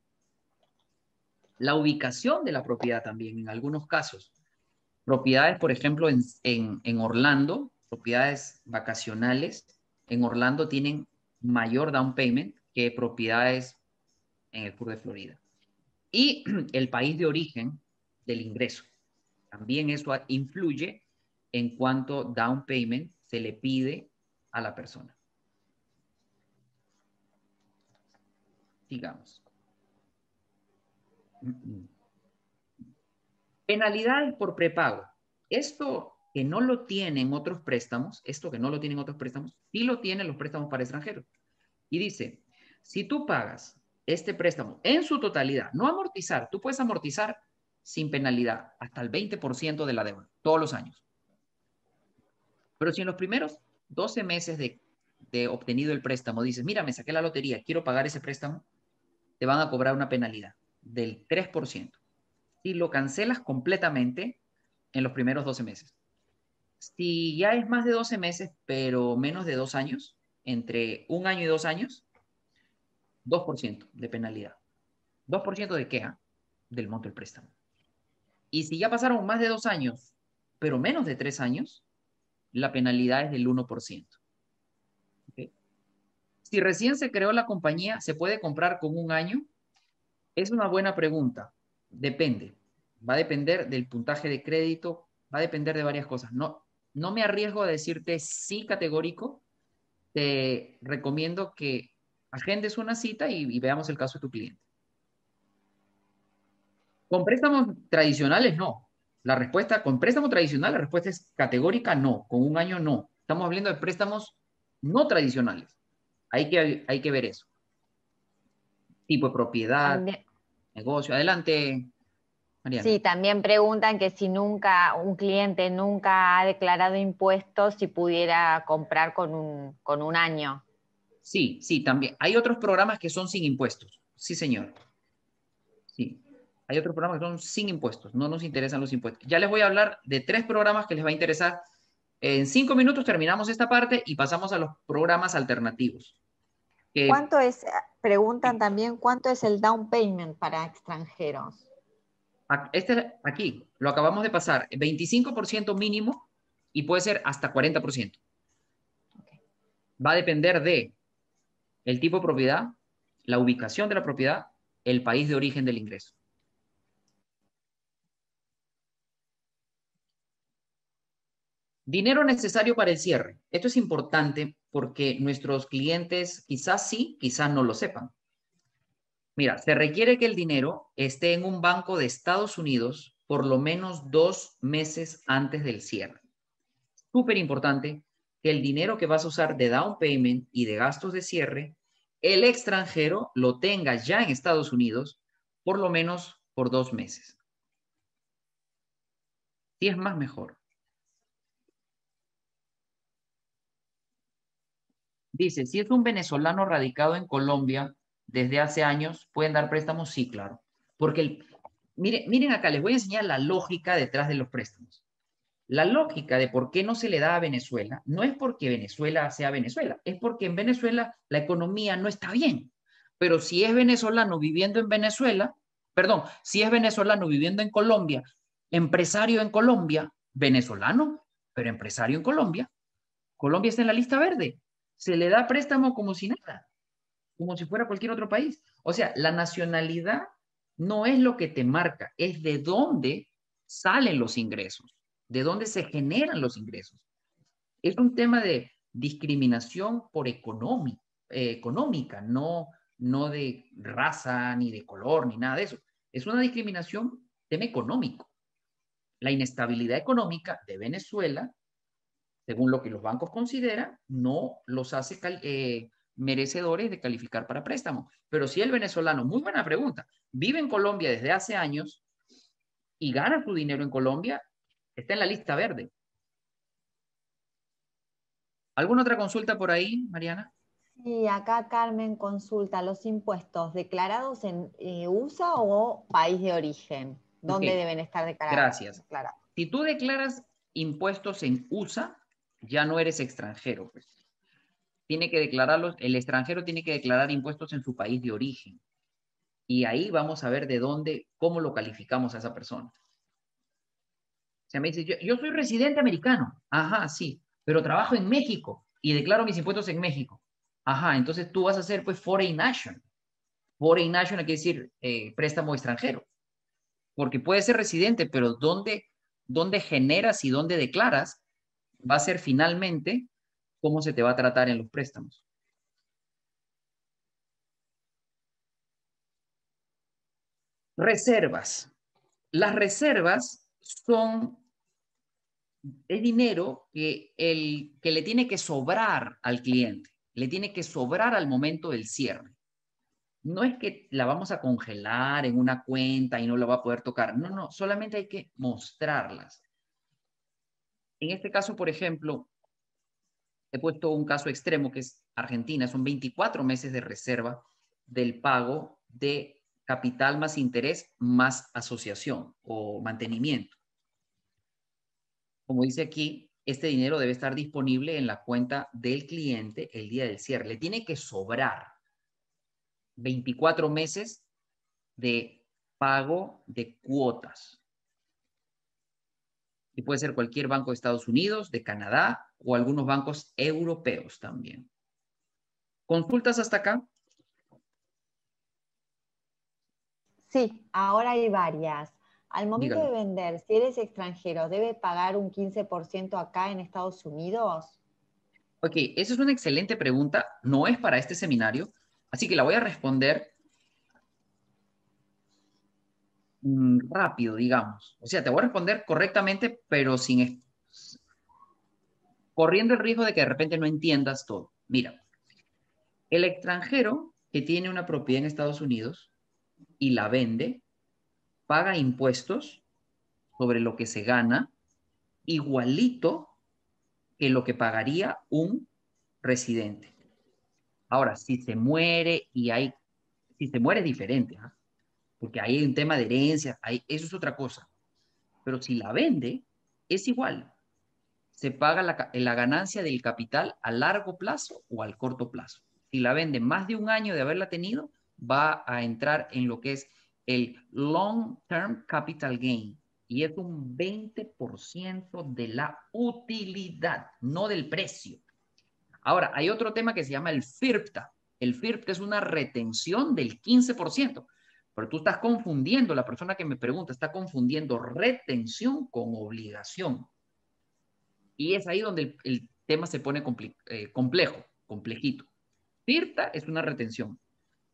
Speaker 1: La ubicación de la propiedad también, en algunos casos. Propiedades, por ejemplo, en, Orlando, propiedades vacacionales, en Orlando tienen mayor down payment que propiedades en el sur de Florida. Y el país de origen del ingreso. También eso influye en cuánto down payment se le pide a la persona. Digamos. Penalidades por prepago. Esto que no lo tienen otros préstamos, esto que no lo tienen otros préstamos, sí lo tienen los préstamos para extranjeros. Y dice, si tú pagas este préstamo en su totalidad, no amortizar, tú puedes amortizar sin penalidad hasta el 20% de la deuda, todos los años. Pero si en los primeros 12 meses de, obtenido el préstamo dices, mira, me saqué la lotería, quiero pagar ese préstamo, te van a cobrar una penalidad del 3%. Si lo cancelas completamente en los primeros 12 meses. Si ya es más de 12 meses, pero menos de dos años, entre un año y dos años, 2% de penalidad. ¿2% de? Ah? Del monto del préstamo. Y si ya pasaron más de dos años, pero menos de tres años, la penalidad es del 1%. Si recién se creó la compañía, ¿se puede comprar con un año? Es una buena pregunta. Depende. Va a depender del puntaje de crédito, va a depender de varias cosas. No, no me arriesgo a decirte sí categórico. Te recomiendo que agendes una cita y, veamos el caso de tu cliente. Con préstamos tradicionales, no. La respuesta, con préstamo tradicional, la respuesta es categórica no. Con un año, no. Estamos hablando de préstamos no tradicionales. Hay que, hay que ver eso tipo de propiedad, negocio. Adelante,
Speaker 2: Mariana. Sí, también preguntan que si nunca, un cliente nunca ha declarado impuestos, si pudiera comprar con un, con un año.
Speaker 1: Sí, sí, también. Hay otros programas que son sin impuestos. Sí, señor. Hay otros programas que son sin impuestos, no nos interesan los impuestos. Ya les voy a hablar de tres programas que les va a interesar. En cinco minutos terminamos esta parte y pasamos a los programas alternativos.
Speaker 2: ¿Cuánto es, preguntan también, cuánto es el down payment para extranjeros?
Speaker 1: Este aquí, lo acabamos de pasar, 25% mínimo y puede ser hasta 40%. Va a depender de el tipo de propiedad, la ubicación de la propiedad, el país de origen del ingreso. Dinero necesario para el cierre. Esto es importante porque nuestros clientes quizás sí, quizás no lo sepan. Mira, se requiere que el dinero esté en un banco de Estados Unidos por lo menos dos meses antes del cierre. Súper importante que el dinero que vas a usar de down payment y de gastos de cierre, el extranjero lo tenga ya en Estados Unidos por lo menos por dos meses. Si es más, mejor. Dice, si es un venezolano radicado en Colombia desde hace años, ¿pueden dar préstamos? Sí, claro. Porque, miren, miren acá, les voy a enseñar la lógica detrás de los préstamos. La lógica de por qué no se le da a Venezuela no es porque Venezuela sea Venezuela, es porque en Venezuela la economía no está bien. Pero si es venezolano viviendo en Venezuela, perdón, si es venezolano viviendo en Colombia, empresario en Colombia, venezolano, pero empresario en Colombia, Colombia está en la lista verde se le da préstamo como si nada, como si fuera cualquier otro país. O sea, la nacionalidad no es lo que te marca, es de dónde salen los ingresos, de dónde se generan los ingresos. Es un tema de discriminación por eh, económica, no, no de raza, ni de color, ni nada de eso. Es una discriminación tema económico. La inestabilidad económica de Venezuela según lo que los bancos consideran, no los hace eh, merecedores de calificar para préstamo. Pero si el venezolano, muy buena pregunta, vive en Colombia desde hace años y gana su dinero en Colombia, está en la lista verde. ¿Alguna otra consulta por ahí, Mariana?
Speaker 2: Sí, acá Carmen consulta los impuestos declarados en eh, USA o país de origen. ¿Dónde deben estar declarados?
Speaker 1: Gracias. Si tú declaras impuestos en USA, ya no eres extranjero. Pues. Tiene que declararlos, el extranjero tiene que declarar impuestos en su país de origen. Y ahí vamos a ver de dónde, cómo lo calificamos a esa persona. O sea, me dice, yo, soy residente americano. Ajá, sí, pero trabajo en México y declaro mis impuestos en México. Ajá, entonces tú vas a ser pues foreign nation. Foreign nation quiere decir eh, préstamo extranjero. Porque puede ser residente, pero ¿dónde, dónde generas y dónde declaras? Va a ser finalmente cómo se te va a tratar en los préstamos. Reservas. Las reservas son el dinero que, el, que le tiene que sobrar al cliente, le tiene que sobrar al momento del cierre. No es que la vamos a congelar en una cuenta y no la va a poder tocar. No, no, solamente hay que mostrarlas. En este caso, por ejemplo, he puesto un caso extremo que es Argentina, son 24 meses de reserva del pago de capital más interés más asociación o mantenimiento. Como dice aquí, este dinero debe estar disponible en la cuenta del cliente el día del cierre. Le tiene que sobrar 24 meses de pago de cuotas y puede ser cualquier banco de Estados Unidos, de Canadá o algunos bancos europeos también. ¿Consultas hasta acá?
Speaker 2: Sí, ahora hay varias. Al momento de vender, si eres extranjero, ¿debe pagar un 15% acá en Estados Unidos?
Speaker 1: Ok, esa es una excelente pregunta. No es para este seminario, así que la voy a responder Mm, rápido, digamos. O sea, te voy a responder correctamente, pero sin corriendo el riesgo de que de repente no entiendas todo. Mira, el extranjero que tiene una propiedad en Estados Unidos y la vende, paga impuestos sobre lo que se gana igualito que lo que pagaría un residente. Ahora, si se muere y hay, si se muere es diferente, ¿ah? Porque ahí hay un tema de herencia, eso es otra cosa. Pero si la vende, es igual. Se paga la, la ganancia del capital a largo plazo o al corto plazo. Si la vende más de un año de haberla tenido, va a entrar en lo que es el Long Term Capital Gain y es un 20% de la utilidad, no del precio. Ahora, hay otro tema que se llama el FIRPTA. El FIRPTA es una retención del 15%, pero tú estás confundiendo, la persona que me pregunta está confundiendo retención con obligación. Y es ahí donde el, tema se pone eh, complejo, complejito. FIRPTA es una retención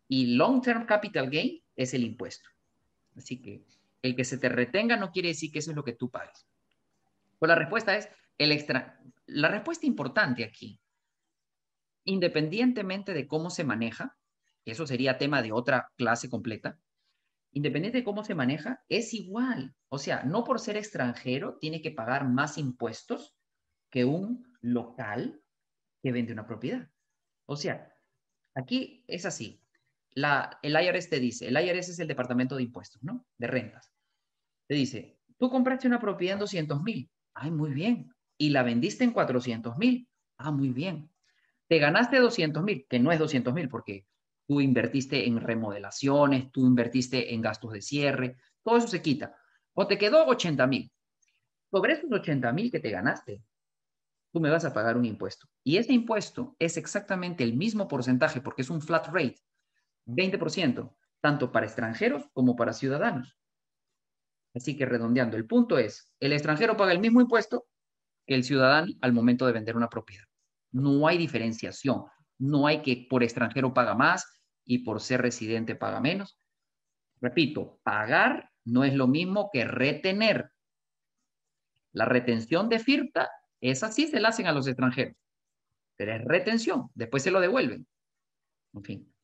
Speaker 1: y Long Term Capital Gain es el impuesto. Así que el que se te retenga no quiere decir que eso es lo que tú pagues. Pues la respuesta es el extra. La respuesta importante aquí, independientemente de cómo se maneja, eso sería tema de otra clase completa, independiente de cómo se maneja, es igual. O sea, no por ser extranjero tiene que pagar más impuestos que un local que vende una propiedad. O sea, aquí es así el IRS te dice, el IRS es el Departamento de Impuestos, ¿no? De rentas. Te dice, tú compraste una propiedad en 200 mil. Ay, muy bien. Y la vendiste en 400 mil. Ah, muy bien. Te ganaste 200 mil, que no es 200 mil porque tú invertiste en remodelaciones, tú invertiste en gastos de cierre, todo eso se quita. O te quedó 80 mil. Sobre esos 80 mil que te ganaste, tú me vas a pagar un impuesto. Y ese impuesto es exactamente el mismo porcentaje porque es un flat rate 20%, tanto para extranjeros como para ciudadanos. Así que redondeando, el punto es, el extranjero paga el mismo impuesto que el ciudadano al momento de vender una propiedad. No hay diferenciación, no hay que por extranjero paga más y por ser residente paga menos. Repito, pagar no es lo mismo que retener. La retención de FIRTA es así, se la hacen a los extranjeros. Pero es retención, después se lo devuelven. En fin.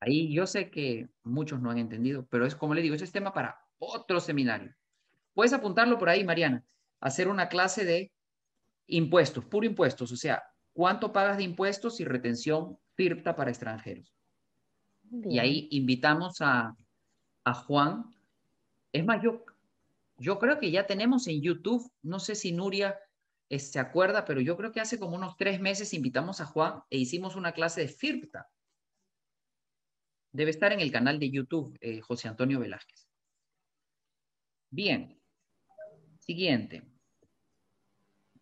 Speaker 1: Ahí yo sé que muchos no han entendido, pero es como le digo, ese es tema para otro seminario. Puedes apuntarlo por ahí, Mariana, hacer una clase de impuestos, puro impuestos, o sea, cuánto pagas de impuestos y retención FIRPTA para extranjeros. Y ahí invitamos a, Juan. Es más, yo, yo creo que ya tenemos en YouTube, no sé si Nuria eh, se acuerda, pero yo creo que hace como unos tres meses invitamos a Juan e hicimos una clase de FIRPTA. Debe estar en el canal de YouTube, eh, José Antonio Velázquez. Bien. Siguiente.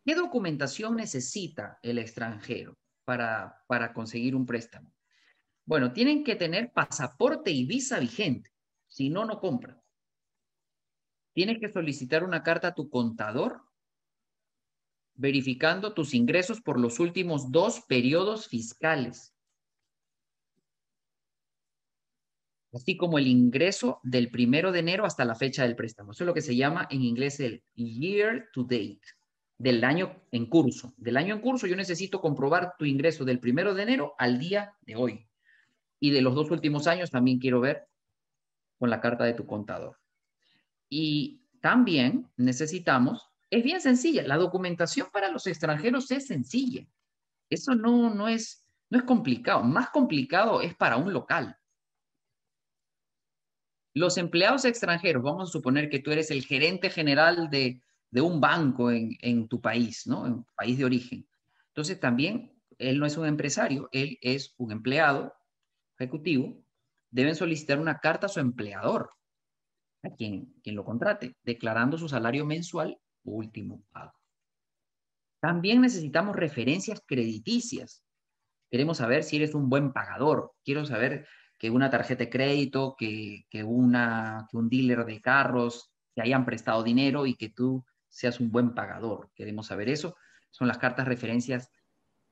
Speaker 1: ¿Qué documentación necesita el extranjero para, para conseguir un préstamo? Bueno, tienen que tener pasaporte y visa vigente. Si no, no compran. Tienes que solicitar una carta a tu contador verificando tus ingresos por los últimos dos periodos fiscales. así como el ingreso del primero de enero hasta la fecha del préstamo. Eso es lo que se llama en inglés el year to date, del año en curso. Del año en curso yo necesito comprobar tu ingreso del primero de enero al día de hoy. Y de los dos últimos años también quiero ver con la carta de tu contador. Y también necesitamos, es bien sencilla, la documentación para los extranjeros es sencilla. Eso no, no, es, no es complicado. Más complicado es para un local los empleados extranjeros, vamos a suponer que tú eres el gerente general de, un banco en, tu país, ¿no? En país de origen. Entonces también él no es un empresario, él es un empleado ejecutivo. Deben solicitar una carta a su empleador, a quien, quien lo contrate, declarando su salario mensual último pago. También necesitamos referencias crediticias. Queremos saber si eres un buen pagador. Quiero saber que una tarjeta de crédito, que, una, que un dealer de carros te hayan prestado dinero y que tú seas un buen pagador. Queremos saber eso. Son las cartas referencias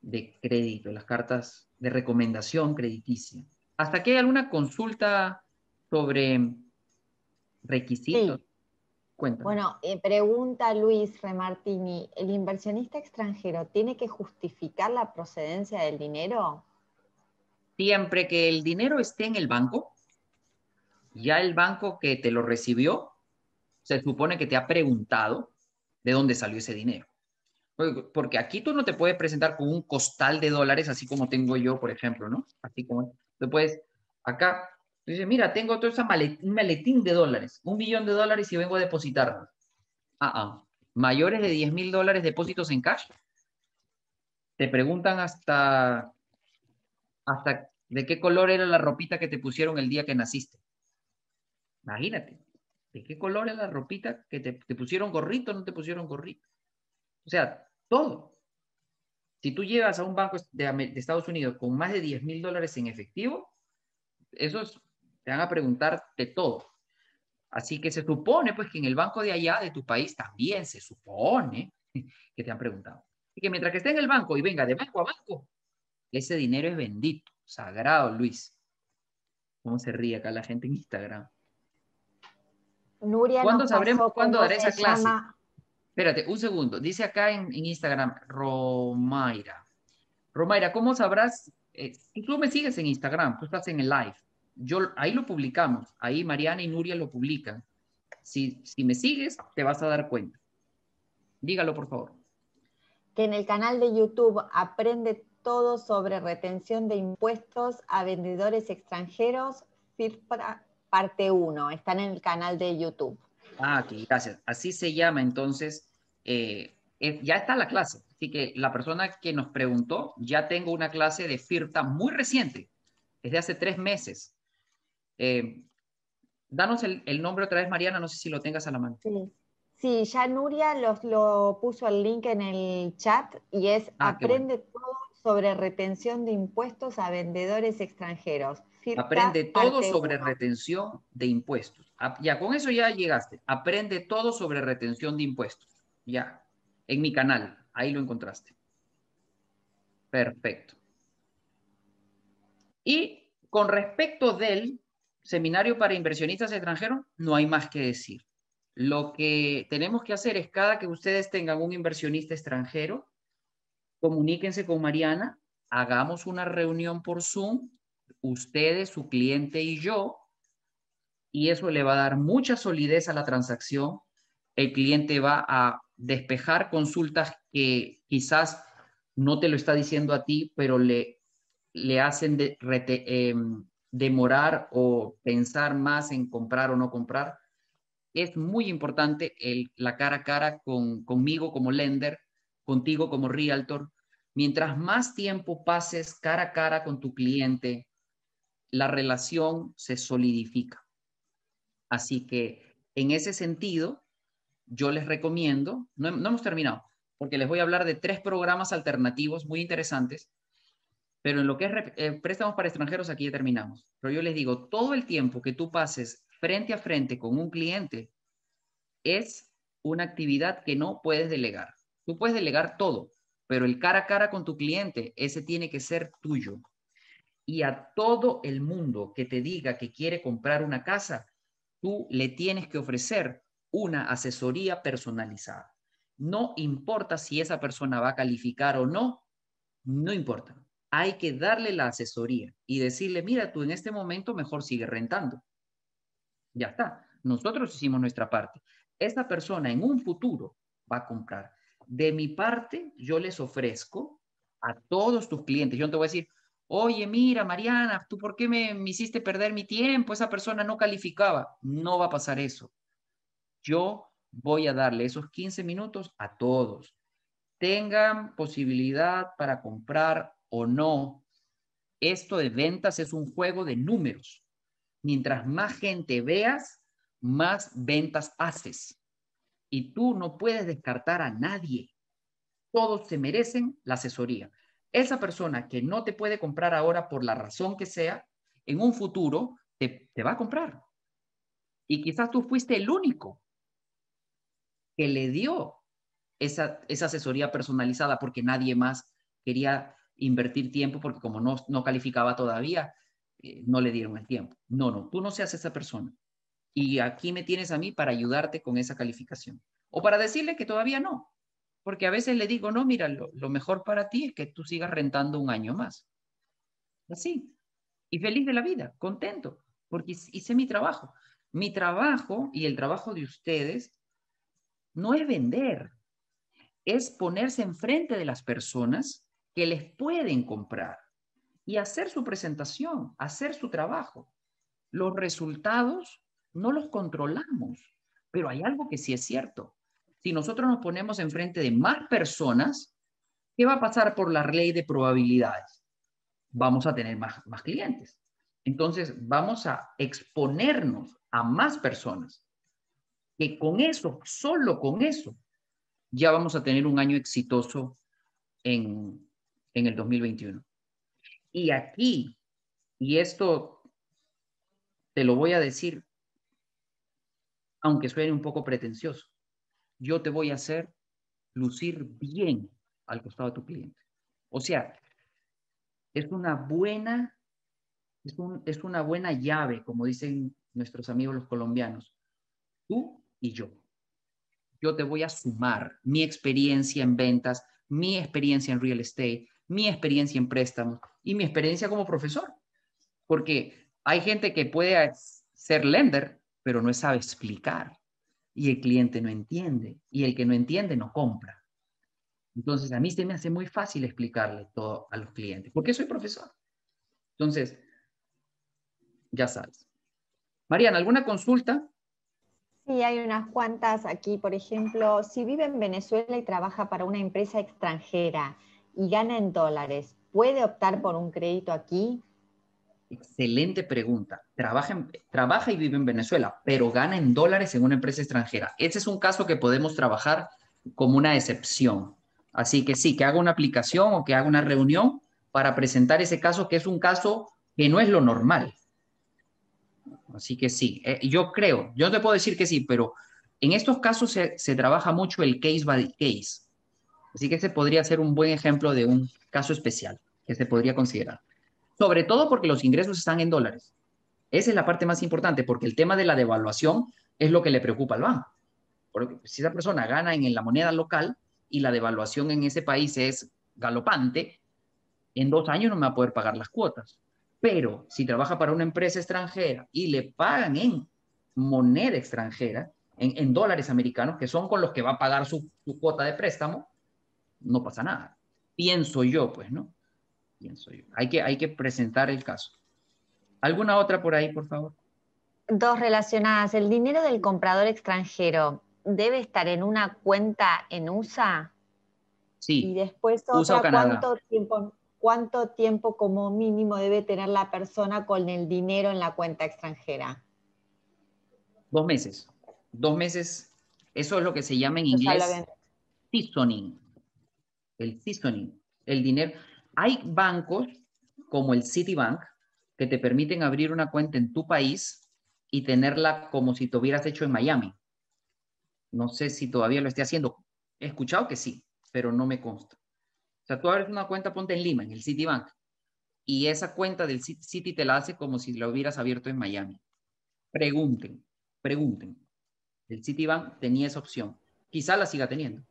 Speaker 1: de crédito, las cartas de recomendación crediticia. ¿Hasta aquí hay alguna consulta sobre requisitos?
Speaker 2: Sí. Bueno, eh, pregunta Luis Remartini, ¿el inversionista extranjero tiene que justificar la procedencia del dinero?
Speaker 1: Siempre que el dinero esté en el banco, ya el banco que te lo recibió, se supone que te ha preguntado de dónde salió ese dinero. Porque aquí tú no te puedes presentar con un costal de dólares, así como tengo yo, por ejemplo, ¿no? Así como puedes, acá, Dice, mira, tengo todo ese un maletín de dólares, un millón de dólares y vengo a depositarlo. Ah, ah. Mayores de 10 mil dólares depósitos en cash. Te preguntan hasta, hasta de qué color era la ropita que te pusieron el día que naciste. Imagínate, ¿de qué color era la ropita que te, te pusieron gorrito o no te pusieron gorrito? O sea, todo. Si tú llegas a un banco de, Estados Unidos con más de 10 mil dólares en efectivo, esos te van a preguntar de todo. Así que se supone, pues, que en el banco de allá, de tu país, también se supone que te han preguntado. Y que mientras que esté en el banco y venga de banco a banco, ese dinero es bendito, sagrado, Luis. ¿Cómo se ríe acá la gente en Instagram?
Speaker 2: Nuria
Speaker 1: ¿Cuándo sabremos cuándo daré esa clase? Espérate, un segundo. Dice acá en, Instagram, Romaira. Romaira, ¿cómo sabrás? Eh, tú me sigues en Instagram, tú estás en el live. Yo, ahí lo publicamos, ahí Mariana y Nuria lo publican. Si, si me sigues, te vas a dar cuenta. Dígalo, por favor.
Speaker 2: Que en el canal de YouTube aprende todo sobre retención de impuestos a vendedores extranjeros, parte 1. Están en el canal de YouTube.
Speaker 1: Ah, ok, gracias. Así se llama entonces. Eh, ya está la clase. Así que la persona que nos preguntó, ya tengo una clase de FIRTA muy reciente, desde hace tres meses. Eh, danos el, nombre otra vez, Mariana, no sé si lo tengas a la mano.
Speaker 2: Sí, ya Nuria los, lo puso el link en el chat y es ah, Aprende todo sobre retención de impuestos a vendedores extranjeros.
Speaker 1: Aprende todo sobre retención de impuestos. Ya, con eso ya llegaste. Aprende todo sobre retención de impuestos. Ya, en mi canal, ahí lo encontraste. Perfecto. Y con respecto del seminario para inversionistas extranjeros, no hay más que decir. Lo que tenemos que hacer es cada que ustedes tengan un inversionista extranjero, comuníquense con Mariana, hagamos una reunión por Zoom ustedes, su cliente y yo, y eso le va a dar mucha solidez a la transacción. El cliente va a despejar consultas que quizás no te lo está diciendo a ti, pero le, le hacen em, demorar o pensar más en comprar o no comprar. Es muy importante la cara a cara con, conmigo como lender, contigo como realtor. Mientras más tiempo pases cara a cara con tu cliente, la relación se solidifica. Así que en ese sentido, yo les recomiendo, no, hemos terminado, porque les voy a hablar de tres programas alternativos muy interesantes, pero en lo que es eh, préstamos para extranjeros, aquí ya terminamos. Pero yo les digo, todo el tiempo que tú pases frente a frente con un cliente es una actividad que no puedes delegar. Tú puedes delegar todo, pero el cara a cara con tu cliente, ese tiene que ser tuyo y a todo el mundo que te diga que quiere comprar una casa, tú le tienes que ofrecer una asesoría personalizada. No importa si esa persona va a calificar o no, no importa. Hay que darle la asesoría y decirle, mira, tú en este momento mejor sigue rentando. Ya está. Nosotros hicimos nuestra parte. Esta persona en un futuro va a comprar. De mi parte, yo les ofrezco a todos tus clientes, yo no te voy a decir, oye, mira, Mariana, ¿tú por qué me, hiciste perder mi tiempo? Esa persona no calificaba. No va a pasar eso. Yo voy a darle esos 15 minutos a todos. Tengan posibilidad para comprar o no. Esto de ventas es un juego de números. Mientras más gente veas, más ventas haces. Y tú no puedes descartar a nadie. Todos se merecen la asesoría esa persona que no te puede comprar ahora por la razón que sea, en un futuro te, va a comprar. Y quizás tú fuiste el único que le dio esa, asesoría personalizada porque nadie más quería invertir tiempo porque como no, no calificaba todavía, eh, no le dieron el tiempo. No, no, tú no seas esa persona. Y aquí me tienes a mí para ayudarte con esa calificación. O para decirle que todavía no, porque a veces le digo, no, mira, lo, mejor para ti es que tú sigas rentando un año más. Así. Y feliz de la vida, contento, porque hice mi trabajo. Mi trabajo y el trabajo de ustedes no es vender, es ponerse enfrente de las personas que les pueden comprar y hacer su presentación, hacer su trabajo. los resultados no los controlamos, pero hay algo que sí es cierto. Si nosotros nos ponemos enfrente de más personas, ¿qué va a pasar por la ley de probabilidades? Vamos a tener más, más clientes. Entonces, vamos a exponernos a más personas. Que con eso, solo con eso, ya vamos a tener un año exitoso en, en el 2021. Y aquí, y esto te lo voy a decir, aunque suene un poco pretencioso, yo te voy a hacer lucir bien al costado de tu cliente. O sea, es una buena, es, una buena llave, como dicen nuestros amigos los colombianos, tú y yo. Yo te voy a sumar mi experiencia en ventas, mi experiencia en real estate, mi experiencia en préstamos y mi experiencia como profesor. Porque hay gente que puede ser lender, pero no sabe explicar. Y el cliente no entiende. Y el que no entiende no compra. Entonces, a mí se me hace muy fácil explicarle todo a los clientes, porque soy profesor. Entonces, ya sabes. Mariana, ¿alguna consulta?
Speaker 2: Sí, hay unas cuantas aquí. Por ejemplo, si vive en Venezuela y trabaja para una empresa extranjera y gana en dólares, ¿puede optar por un crédito aquí?
Speaker 1: Excelente pregunta. Trabaja, y vive en Venezuela, pero gana en dólares en una empresa extranjera. Ese es un caso que podemos trabajar como una excepción. Así que sí, que haga una aplicación o que haga una reunión para presentar ese caso, que es un caso que no es lo normal. Así que sí, eh, yo creo, yo te puedo decir que sí, pero en estos casos se, se trabaja mucho el case by case. Así que ese podría ser un buen ejemplo de un caso especial que se podría considerar. Sobre todo porque los ingresos están en dólares. Esa es la parte más importante, porque el tema de la devaluación es lo que le preocupa al banco. Porque si esa persona gana en la moneda local y la devaluación en ese país es galopante, en dos años no me va a poder pagar las cuotas. Pero si trabaja para una empresa extranjera y le pagan en moneda extranjera, en, dólares americanos, que son con los que va a pagar su, su cuota de préstamo, no pasa nada. Pienso yo, pues, ¿no? Pienso yo. Hay que, hay que presentar el caso. ¿Alguna otra por ahí, por favor?
Speaker 2: Dos relacionadas. ¿El dinero del comprador extranjero debe estar en una cuenta en USA?
Speaker 1: Sí.
Speaker 2: Y después otra, ¿cuánto tiempo, ¿cuánto tiempo como mínimo debe tener la persona con el dinero en la cuenta extranjera?
Speaker 1: Dos meses. Dos meses. Eso es lo que se llama en inglés seasoning. El seasoning. El dinero. Hay bancos como el Citibank que te permiten abrir una cuenta en tu país y tenerla como si te hubieras hecho en Miami. No sé si todavía lo esté haciendo. He escuchado que sí, pero no me consta sea, tú abres una cuenta, ponte en Lima, en el Citibank, y esa cuenta del Citi te la hace como si la hubieras abierto en Miami. Pregunten, pregunten. El Citibank tenía esa opción. Quizá la siga teniendo.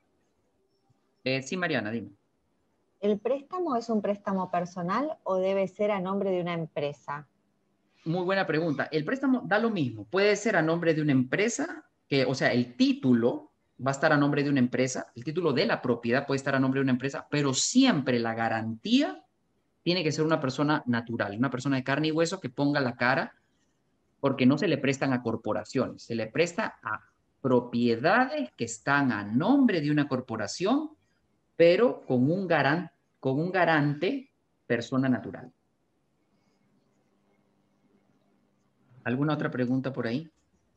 Speaker 1: Eh, sí, Mariana, dime.
Speaker 2: ¿El préstamo es un préstamo personal o debe ser a nombre de una empresa?
Speaker 1: Muy buena pregunta. El préstamo da lo mismo. Puede ser a nombre de una empresa, que, o sea, el título va a estar a nombre de una empresa, el título de la propiedad puede estar a nombre de una empresa, pero siempre la garantía tiene que ser una persona natural, una persona de carne y hueso que ponga la cara, porque no se le prestan a corporaciones, se le presta a propiedades que están a nombre de una corporación, pero con un, con un garante persona natural. ¿Alguna otra pregunta por ahí?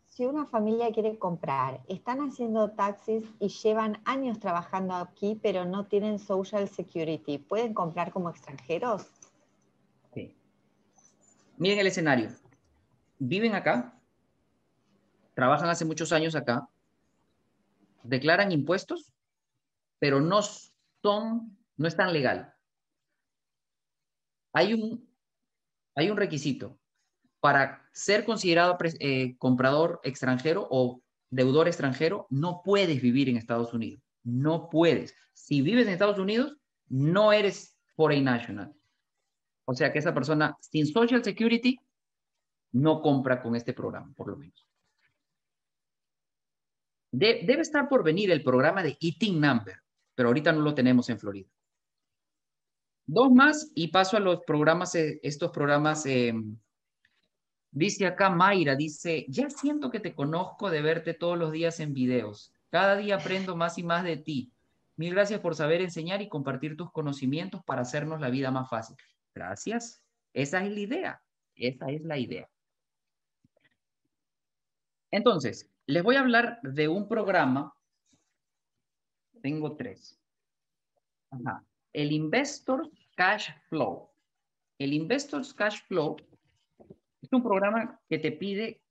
Speaker 2: si una familia quiere comprar, están haciendo taxis y llevan años trabajando aquí, pero no tienen Social Security, ¿pueden comprar como extranjeros?
Speaker 1: Sí. Miren el escenario. Viven acá, trabajan hace muchos años acá, declaran impuestos, pero no son, no es tan legal. Hay un, hay un requisito para ser considerado eh, comprador extranjero o deudor extranjero, no puedes vivir en Estados Unidos. No puedes. Si vives en Estados Unidos, no eres foreign national. O sea que esa persona sin Social Security no compra con este programa, por lo menos. debe estar por venir el programa de Eating Number, pero ahorita no lo tenemos en Florida. Dos más y paso a los programas, eh, estos programas em, Dice acá Mayra, dice, ya siento que te conozco de verte todos los días en videos. Cada día aprendo más y más de ti. Mil gracias por saber enseñar y compartir tus conocimientos para hacernos la vida más fácil. Gracias. Esa es la idea. Esa es la idea. Entonces, les voy a hablar de un programa. Tengo tres. El Investor Cash Flow. El Investors Cash Flow es un programa que te pide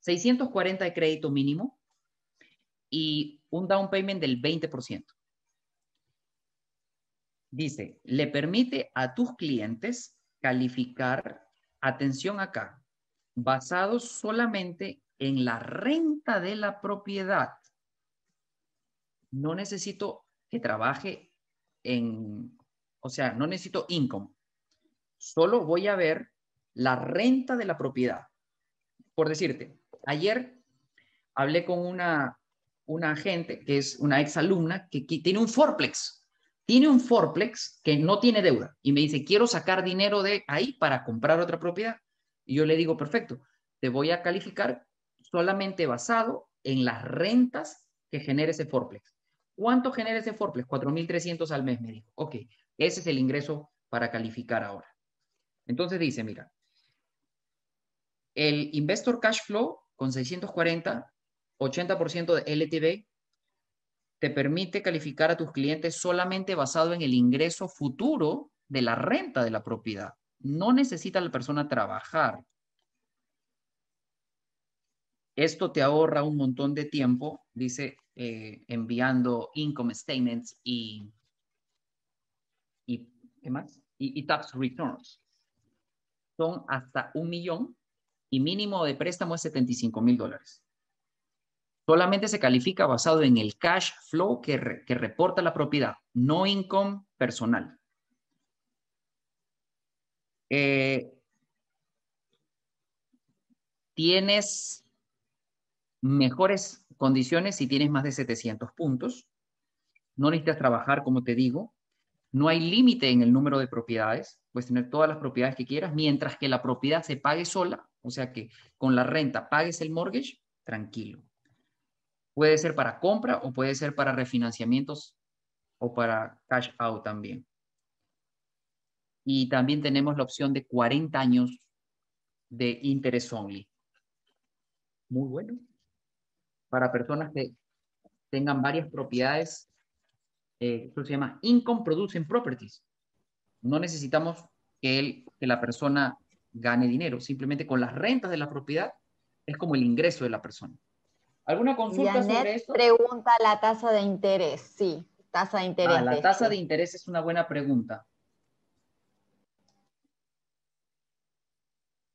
Speaker 1: 640 de crédito mínimo y un down payment del 20%. Dice, le permite a tus clientes calificar, atención acá, basados solamente en la renta de la propiedad. No necesito que trabaje en, o sea, no necesito income. Solo voy a ver la renta de la propiedad. Por decirte, ayer hablé con una, una agente que es una ex alumna que, que tiene un forplex. Tiene un forplex que no tiene deuda y me dice, quiero sacar dinero de ahí para comprar otra propiedad. Y yo le digo, perfecto, te voy a calificar solamente basado en las rentas que genere ese forplex. ¿Cuánto genera ese forplex? 4.300 al mes, me dijo. Ok, ese es el ingreso para calificar ahora. Entonces dice, mira, el Investor Cash Flow con 640, 80% de LTV, te permite calificar a tus clientes solamente basado en el ingreso futuro de la renta de la propiedad. No necesita la persona trabajar. Esto te ahorra un montón de tiempo, dice, eh, enviando income statements y, y, ¿qué más? y tax returns. Son hasta un millón y mínimo de préstamo es 75 mil dólares. Solamente se califica basado en el cash flow que, reporta la propiedad, no income personal. Eh, tienes mejores condiciones si tienes más de 700 puntos. No necesitas trabajar, como te digo. No hay límite en el número de propiedades. Puedes tener todas las propiedades que quieras, mientras que la propiedad se pague sola o sea que con la renta pagues el mortgage, tranquilo. Puede ser para compra o puede ser para refinanciamientos o para cash out también. Y también tenemos la opción de 40 años de interest only. Muy bueno. Para personas que tengan varias propiedades, eh, eso se llama Income Producing Properties. No necesitamos que, él, que la persona gane dinero. Simplemente con las rentas de la propiedad es como el ingreso de la persona. ¿Alguna consulta sobre esto?
Speaker 2: pregunta la tasa de interés. Sí, tasa de interés. Ah,
Speaker 1: la tasa de interés es una buena pregunta.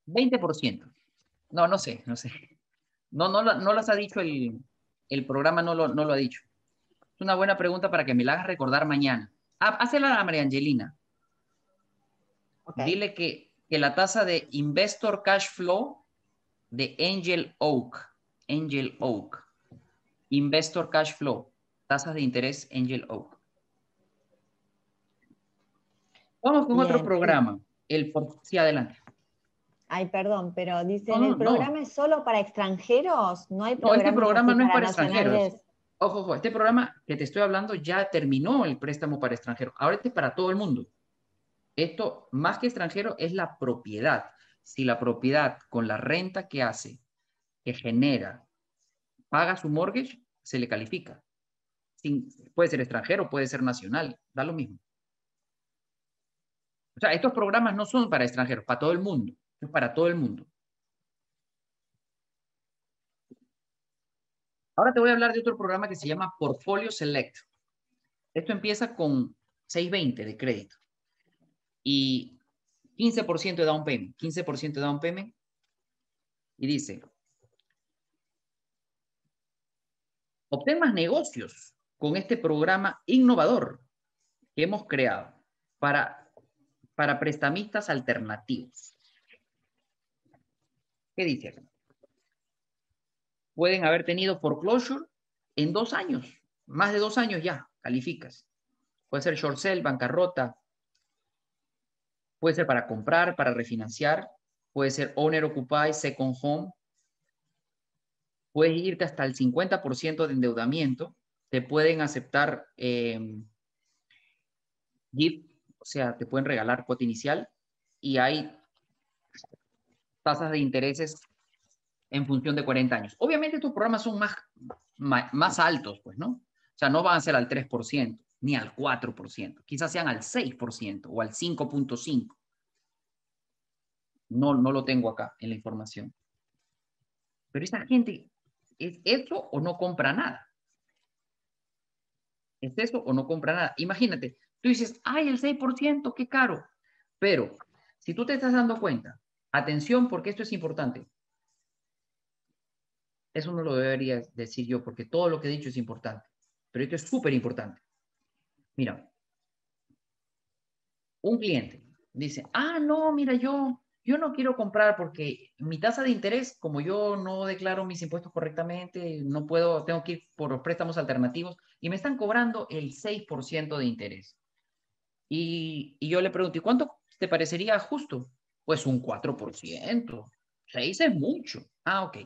Speaker 1: 20%. No, no sé, no sé. No, no, no las ha dicho el, el programa, no lo, no lo ha dicho. Es una buena pregunta para que me la hagas recordar mañana. Ah, a María Angelina. Dile que que la tasa de Investor Cash Flow de Angel Oak, Angel Oak, Investor Cash Flow, tasas de interés Angel Oak. Vamos con otro programa, el por sí adelante.
Speaker 2: Ay, perdón, pero dicen, ¿el programa es solo para extranjeros? No hay
Speaker 1: No, este programa no es para extranjeros. Ojo, ojo, este programa que te estoy hablando ya terminó el préstamo para extranjeros. Ahora este es para todo el mundo. Esto, más que extranjero, es la propiedad. Si la propiedad con la renta que hace, que genera, paga su mortgage, se le califica. puede ser extranjero, puede ser nacional, da lo mismo. O sea, estos programas no son para extranjeros, para todo el mundo. Es para todo el mundo. Ahora te voy a hablar de otro programa que se llama Portfolio Select. Esto empieza con 620 de crédito y 15% de down payment, 15% de down payment. Y dice, obtén más negocios con este programa innovador que hemos creado para, para prestamistas alternativos. ¿Qué dice? Pueden haber tenido foreclosure en dos años, más de dos años ya, calificas. Puede ser short sale, bancarrota, Puede ser para comprar, para refinanciar. puede ser owner occupied, second home. Puedes irte hasta el 50% de endeudamiento. Te pueden aceptar eh, gift, o sea, te pueden regalar cuota inicial y hay tasas de intereses en función de 40 años. Obviamente tus programas son más, más, altos, pues, ¿no? O sea, no van a ser al 3%, ni al 4%, quizás sean al 6% o al 5.5%. No, no lo tengo acá en la información. Pero esta gente, ¿es eso o no compra nada? ¿Es eso o no compra nada? Imagínate, tú dices, ay, el 6%, qué caro. Pero si tú te estás dando cuenta, atención porque esto es importante. Eso no lo debería decir yo porque todo lo que he dicho es importante. Pero esto es súper importante. Mira, un cliente dice, ah, no, mira, yo, yo no quiero comprar porque mi tasa de interés, como yo no declaro mis impuestos correctamente, no puedo, tengo que ir por los préstamos alternativos y me están cobrando el 6% de interés. Y, y, yo le pregunto, ¿y cuánto te parecería justo? Pues un 4%. 6 es mucho. Ah, ok.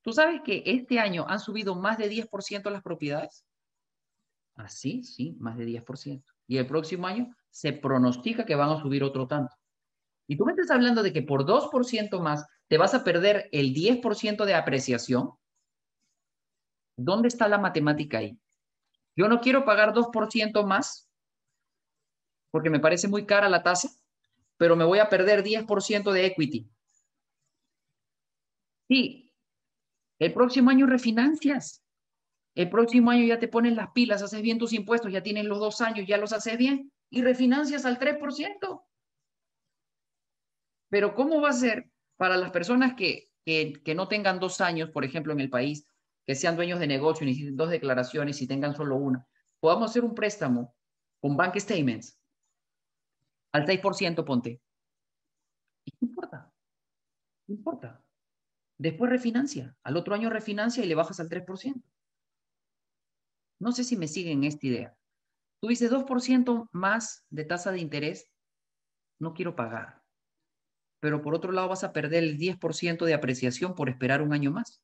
Speaker 1: ¿Tú sabes que este año han subido más de 10% las propiedades? Así, ah, sí, más de 10%. Y el próximo año se pronostica que van a subir otro tanto. Y tú me estás hablando de que por 2% más te vas a perder el 10% de apreciación. ¿Dónde está la matemática ahí? Yo no quiero pagar 2% más porque me parece muy cara la tasa, pero me voy a perder 10% de equity. Sí, el próximo año refinancias. El próximo año ya te pones las pilas, haces bien tus impuestos, ya tienes los dos años, ya los haces bien y refinancias al 3%. Pero ¿cómo va a ser para las personas que, que, no tengan dos años, por ejemplo, en el país, que sean dueños de negocio, necesiten dos declaraciones y tengan solo una? Podamos hacer un préstamo con bank statements al 6%, ponte. ¿Y qué importa? ¿Qué importa? Después refinancia. Al otro año refinancia y le bajas al 3%. No sé si me siguen esta idea. Tú dices 2% más de tasa de interés, no quiero pagar. Pero por otro lado vas a perder el 10% de apreciación por esperar un año más.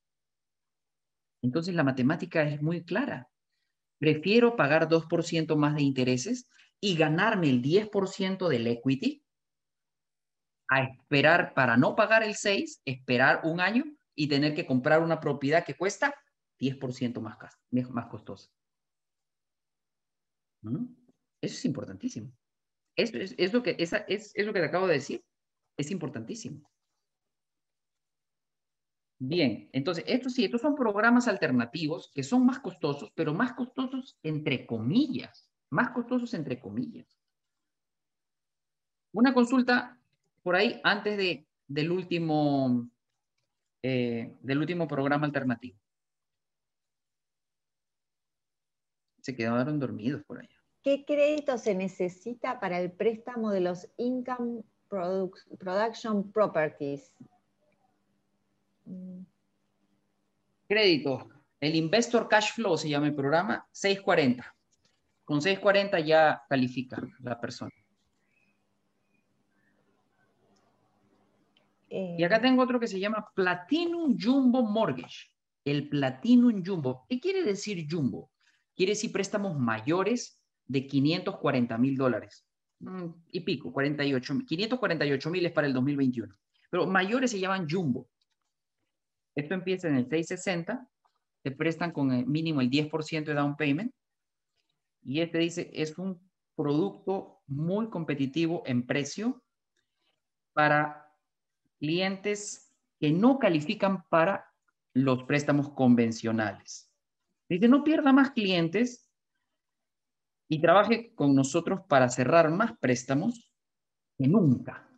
Speaker 1: Entonces la matemática es muy clara. Prefiero pagar 2% más de intereses y ganarme el 10% del equity a esperar para no pagar el 6, esperar un año y tener que comprar una propiedad que cuesta 10% más, más costosa. Eso es importantísimo. Eso es, lo que, esa, es, es lo que te acabo de decir. Es importantísimo. Bien, entonces, estos sí, estos son programas alternativos que son más costosos, pero más costosos entre comillas, más costosos entre comillas. Una consulta por ahí antes de, del, último, eh, del último programa alternativo. Se quedaron dormidos por allá.
Speaker 2: ¿Qué crédito se necesita para el préstamo de los Income Production Properties?
Speaker 1: Crédito. El Investor Cash Flow se llama el programa, 640. Con 640 ya califica la persona. Y acá eh. tengo otro que se llama Platinum Jumbo Mortgage. El Platinum Jumbo. ¿Qué quiere decir Jumbo? Quiere decir préstamos mayores de 540 mil dólares. Mm, y pico, 48, 548 mil es para el 2021. Pero mayores se llaman Jumbo. Esto empieza en el 660, te prestan con el mínimo el 10% de down payment. Y este dice, es un producto muy competitivo en precio para clientes que no califican para los préstamos convencionales. Dice, no pierda más clientes y trabaje con nosotros para cerrar más préstamos que nunca.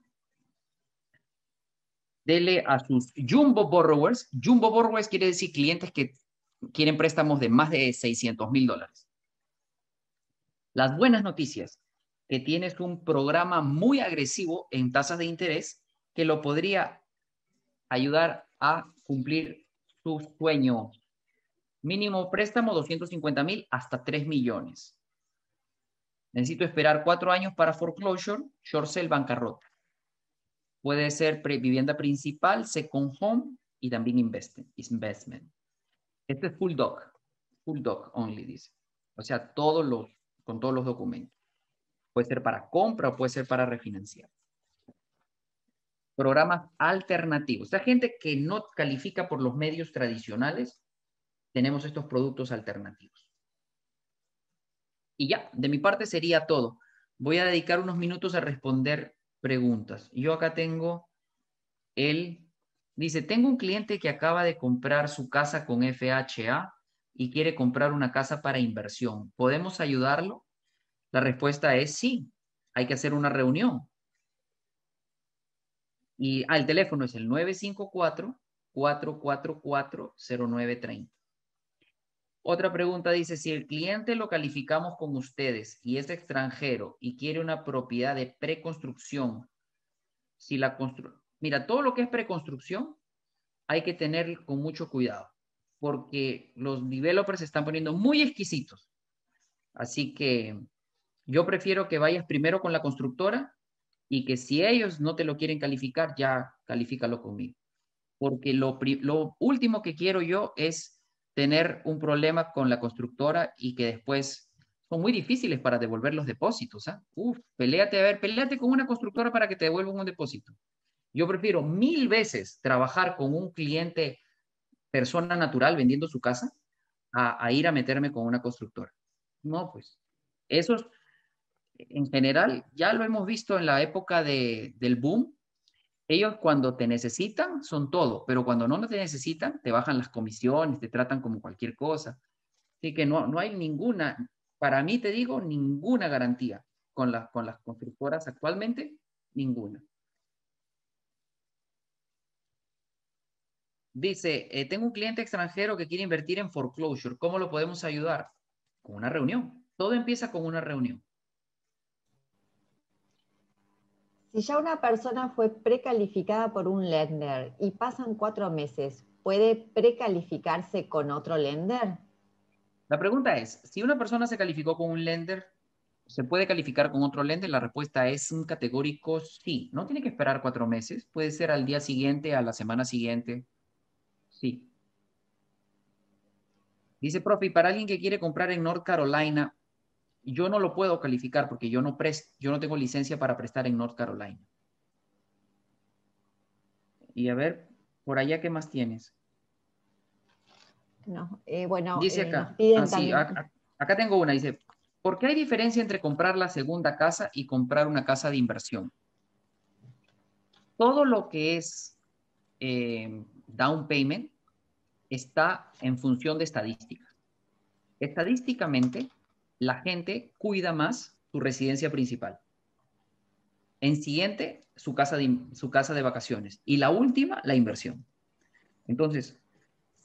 Speaker 1: Dele a sus jumbo borrowers. Jumbo borrowers quiere decir clientes que quieren préstamos de más de 600 mil dólares. Las buenas noticias, que tienes un programa muy agresivo en tasas de interés que lo podría ayudar a cumplir su sueño. Mínimo préstamo 250 mil hasta 3 millones. Necesito esperar cuatro años para foreclosure, short sale, bancarrota. Puede ser vivienda principal, second home y también investment. investment. Este es full doc, full doc only, dice. O sea, todos los, con todos los documentos. Puede ser para compra o puede ser para refinanciar. Programas alternativos. Esta gente que no califica por los medios tradicionales, tenemos estos productos alternativos. Y ya, de mi parte sería todo. Voy a dedicar unos minutos a responder preguntas. Yo acá tengo el, dice, tengo un cliente que acaba de comprar su casa con FHA y quiere comprar una casa para inversión. ¿Podemos ayudarlo? La respuesta es sí. Hay que hacer una reunión. Y al teléfono es el 954-444-0930. Otra pregunta dice, si el cliente lo calificamos con ustedes y es extranjero y quiere una propiedad de preconstrucción, si la constru Mira, todo lo que es preconstrucción hay que tener con mucho cuidado porque los developers se están poniendo muy exquisitos. Así que yo prefiero que vayas primero con la constructora y que si ellos no te lo quieren calificar, ya califícalo conmigo. Porque lo, último que quiero yo es tener un problema con la constructora y que después son muy difíciles para devolver los depósitos. ¿ah? Uf, peleate, a ver, peleate con una constructora para que te devuelvan un depósito. Yo prefiero mil veces trabajar con un cliente, persona natural, vendiendo su casa, a, ir a meterme con una constructora. No, pues, eso en general ya lo hemos visto en la época de, del boom ellos cuando te necesitan son todo, pero cuando no te necesitan, te bajan las comisiones, te tratan como cualquier cosa. Así que no, no hay ninguna, para mí te digo, ninguna garantía con, con las constructoras actualmente, ninguna. Dice, eh, tengo un cliente extranjero que quiere invertir en foreclosure. ¿Cómo lo podemos ayudar? Con una reunión. Todo empieza con una reunión.
Speaker 2: Si ya una persona fue precalificada por un lender y pasan cuatro meses, ¿puede precalificarse con otro lender?
Speaker 1: La pregunta es, si una persona se calificó con un lender, ¿se puede calificar con otro lender? La respuesta es un categórico sí. No tiene que esperar cuatro meses, puede ser al día siguiente, a la semana siguiente. Sí. Dice, profe, y para alguien que quiere comprar en North Carolina, yo no lo puedo calificar porque yo no, yo no tengo licencia para prestar en North Carolina. Y a ver, por allá, ¿qué más tienes?
Speaker 2: No, eh, bueno,
Speaker 1: dice eh, acá, acá, tengo una, dice, ¿por qué hay diferencia entre comprar la segunda casa y comprar una casa de inversión? Todo lo que es eh, down payment está en función de estadísticas. Estadísticamente, la gente cuida más su residencia principal. En siguiente, su casa de, su casa de vacaciones. Y la última, la inversión. Entonces,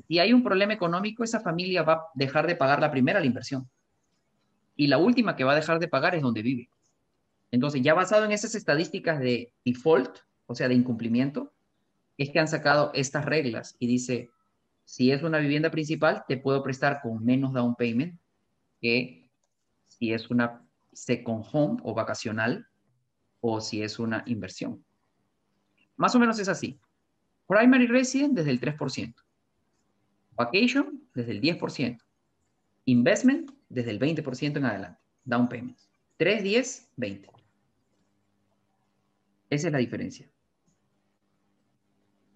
Speaker 1: si hay un problema económico, esa familia va a dejar de pagar la primera, la inversión. Y la última que va a dejar de pagar es donde vive. Entonces, ya basado en esas estadísticas de default, o sea, de incumplimiento, es que han sacado estas reglas y dice, si es una vivienda principal, te puedo prestar con menos down payment que si es una second home o vacacional o si es una inversión. Más o menos es así. Primary resident desde el 3%. Vacation desde el 10%. Investment desde el 20% en adelante. Down payments. 3, 10, 20. Esa es la diferencia.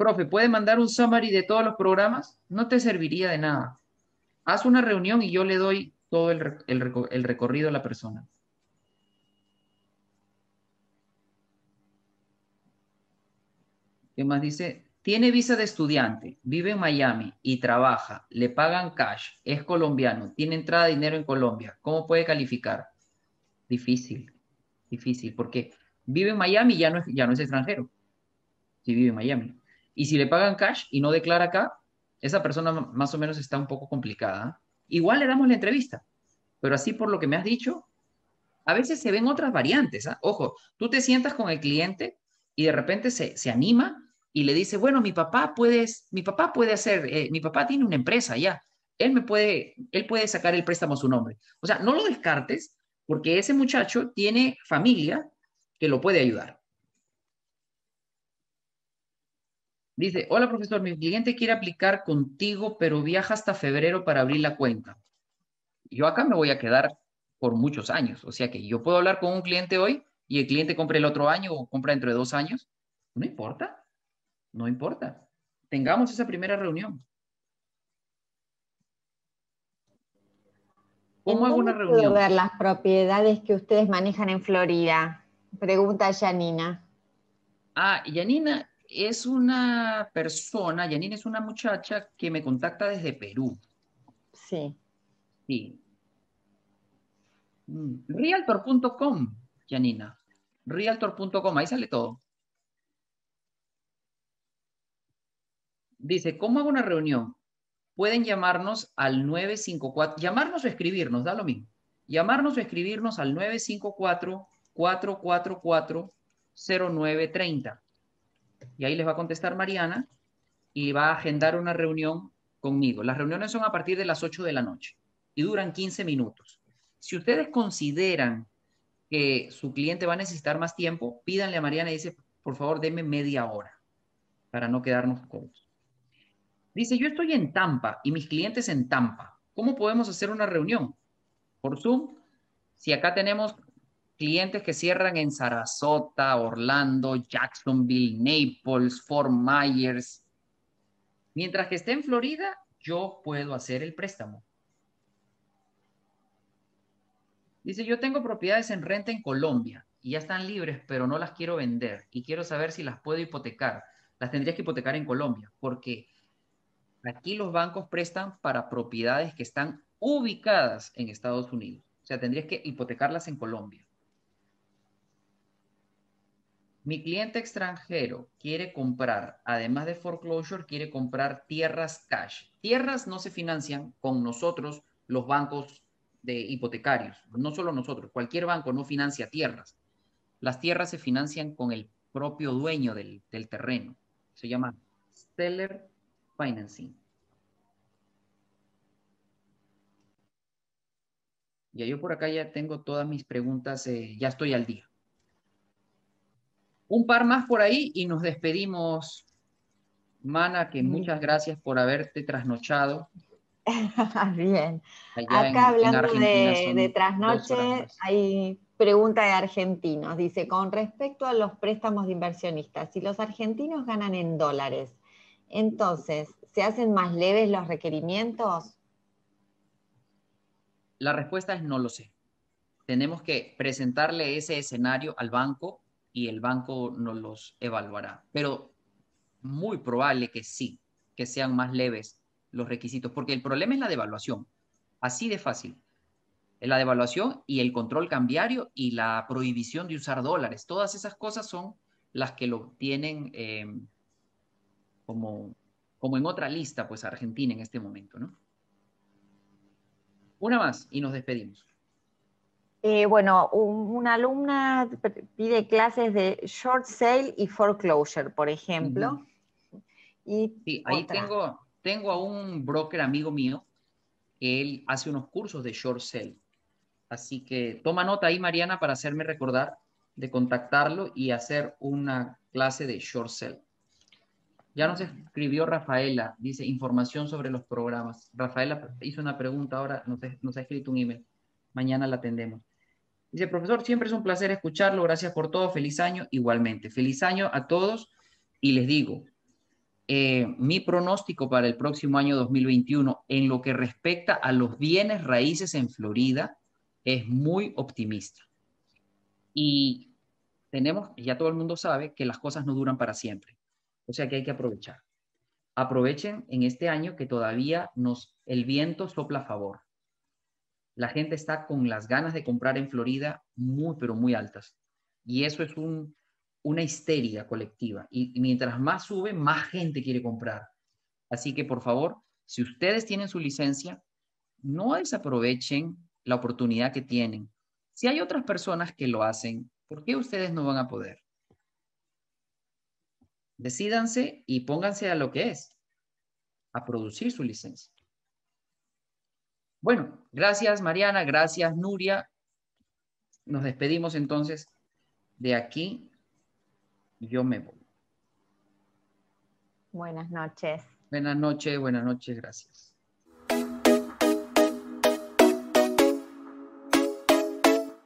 Speaker 1: Profe, ¿puede mandar un summary de todos los programas? No te serviría de nada. Haz una reunión y yo le doy todo el, recorrido de la persona. ¿Qué más dice? Tiene visa de estudiante, vive en Miami y trabaja, le pagan cash, es colombiano, tiene entrada de dinero en Colombia. ¿Cómo puede calificar? Difícil, difícil, porque vive en Miami y ya no es, ya no es extranjero. Si vive en Miami. Y si le pagan cash y no declara acá, esa persona más o menos está un poco complicada. Igual le damos la entrevista, pero así por lo que me has dicho, a veces se ven otras variantes. ¿ah? Ojo, tú te sientas con el cliente y de repente se, anima y le dice, bueno, mi papá puede, mi papá puede hacer, eh, mi papá tiene una empresa ya, él me puede, él puede sacar el préstamo a su nombre. O sea, no lo descartes porque ese muchacho tiene familia que lo puede ayudar. Dice, hola profesor, mi cliente quiere aplicar contigo, pero viaja hasta febrero para abrir la cuenta. Yo acá me voy a quedar por muchos años. O sea que yo puedo hablar con un cliente hoy y el cliente compre el otro año o compra dentro de dos años. No importa. No importa. Tengamos esa primera reunión.
Speaker 2: ¿Cómo hago una reunión? Ver las propiedades que ustedes manejan en Florida? Pregunta Janina.
Speaker 1: Ah, Janina es una persona, Janina es una muchacha que me contacta desde Perú.
Speaker 2: Sí.
Speaker 1: Sí. Mm, realtor.com, Janina. Realtor.com, ahí sale todo. Dice, ¿cómo hago una reunión? Pueden llamarnos al 954, llamarnos o escribirnos, da lo mismo. Llamarnos o escribirnos al 954-444-0930. Y ahí les va a contestar Mariana y va a agendar una reunión conmigo. Las reuniones son a partir de las 8 de la noche y duran 15 minutos. Si ustedes consideran que su cliente va a necesitar más tiempo, pídanle a Mariana y dice, por favor, denme media hora para no quedarnos cortos. Dice, yo estoy en Tampa y mis clientes en Tampa. ¿Cómo podemos hacer una reunión? Por Zoom. Si acá tenemos clientes que cierran en Sarasota, Orlando, Jacksonville, Naples, Fort Myers. Mientras que esté en Florida, yo puedo hacer el préstamo. Dice, yo tengo propiedades en renta en Colombia y ya están libres, pero no las quiero vender y quiero saber si las puedo hipotecar. Las tendrías que hipotecar en Colombia, porque aquí los bancos prestan para propiedades que están ubicadas en Estados Unidos. O sea, tendrías que hipotecarlas en Colombia. Mi cliente extranjero quiere comprar, además de foreclosure, quiere comprar tierras cash. Tierras no se financian con nosotros, los bancos de hipotecarios, no solo nosotros, cualquier banco no financia tierras. Las tierras se financian con el propio dueño del, terreno. Se llama Stellar Financing. Ya yo por acá ya tengo todas mis preguntas, eh, ya estoy al día. Un par más por ahí y nos despedimos. Mana, que muchas gracias por haberte trasnochado.
Speaker 2: Bien. Acá hablando de, trasnoche, hay pregunta de argentinos. Dice, con respecto a los préstamos de inversionistas, si los argentinos ganan en dólares, entonces, ¿se hacen más leves los requerimientos?
Speaker 1: La respuesta es no lo sé. Tenemos que presentarle ese escenario al banco y el banco nos los evaluará. Pero muy probable que sí, que sean más leves los requisitos, porque el problema es la devaluación, así de fácil. La devaluación y el control cambiario y la prohibición de usar dólares, todas esas cosas son las que lo tienen eh, como, como en otra lista, pues Argentina en este momento, ¿no? Una más y nos despedimos.
Speaker 2: Eh, bueno, una alumna pide clases de short sale y foreclosure, por ejemplo.
Speaker 1: y sí, ahí tengo, tengo a un broker amigo mío que él hace unos cursos de short sale. Así que toma nota ahí, Mariana, para hacerme recordar de contactarlo y hacer una clase de short sale. Ya nos escribió Rafaela, dice información sobre los programas. Rafaela hizo una pregunta ahora, nos, nos ha escrito un email. Mañana la atendemos. Dice, profesor, siempre es un placer escucharlo. Gracias por todo. Feliz año igualmente. Feliz año a todos. Y les digo, eh, mi pronóstico para el próximo año 2021 en lo que respecta a los bienes raíces en Florida es muy optimista. Y tenemos, ya todo el mundo sabe que las cosas no duran para siempre. O sea que hay que aprovechar. Aprovechen en este año que todavía nos, el viento sopla a favor. La gente está con las ganas de comprar en Florida muy, pero muy altas. Y eso es un, una histeria colectiva y, mientras más sube, más gente quiere comprar. Así que por favor, si ustedes tienen su licencia, no desaprovechen la oportunidad que tienen. Si hay otras personas que lo hacen, ¿por qué ustedes no van a poder? Decídanse y pónganse a lo que es, a producir su licencia. Bueno, gracias Mariana, gracias Nuria. Nos despedimos entonces de aquí yo me voy.
Speaker 2: Buenas noches.
Speaker 1: Buenas noches, buenas noches, gracias.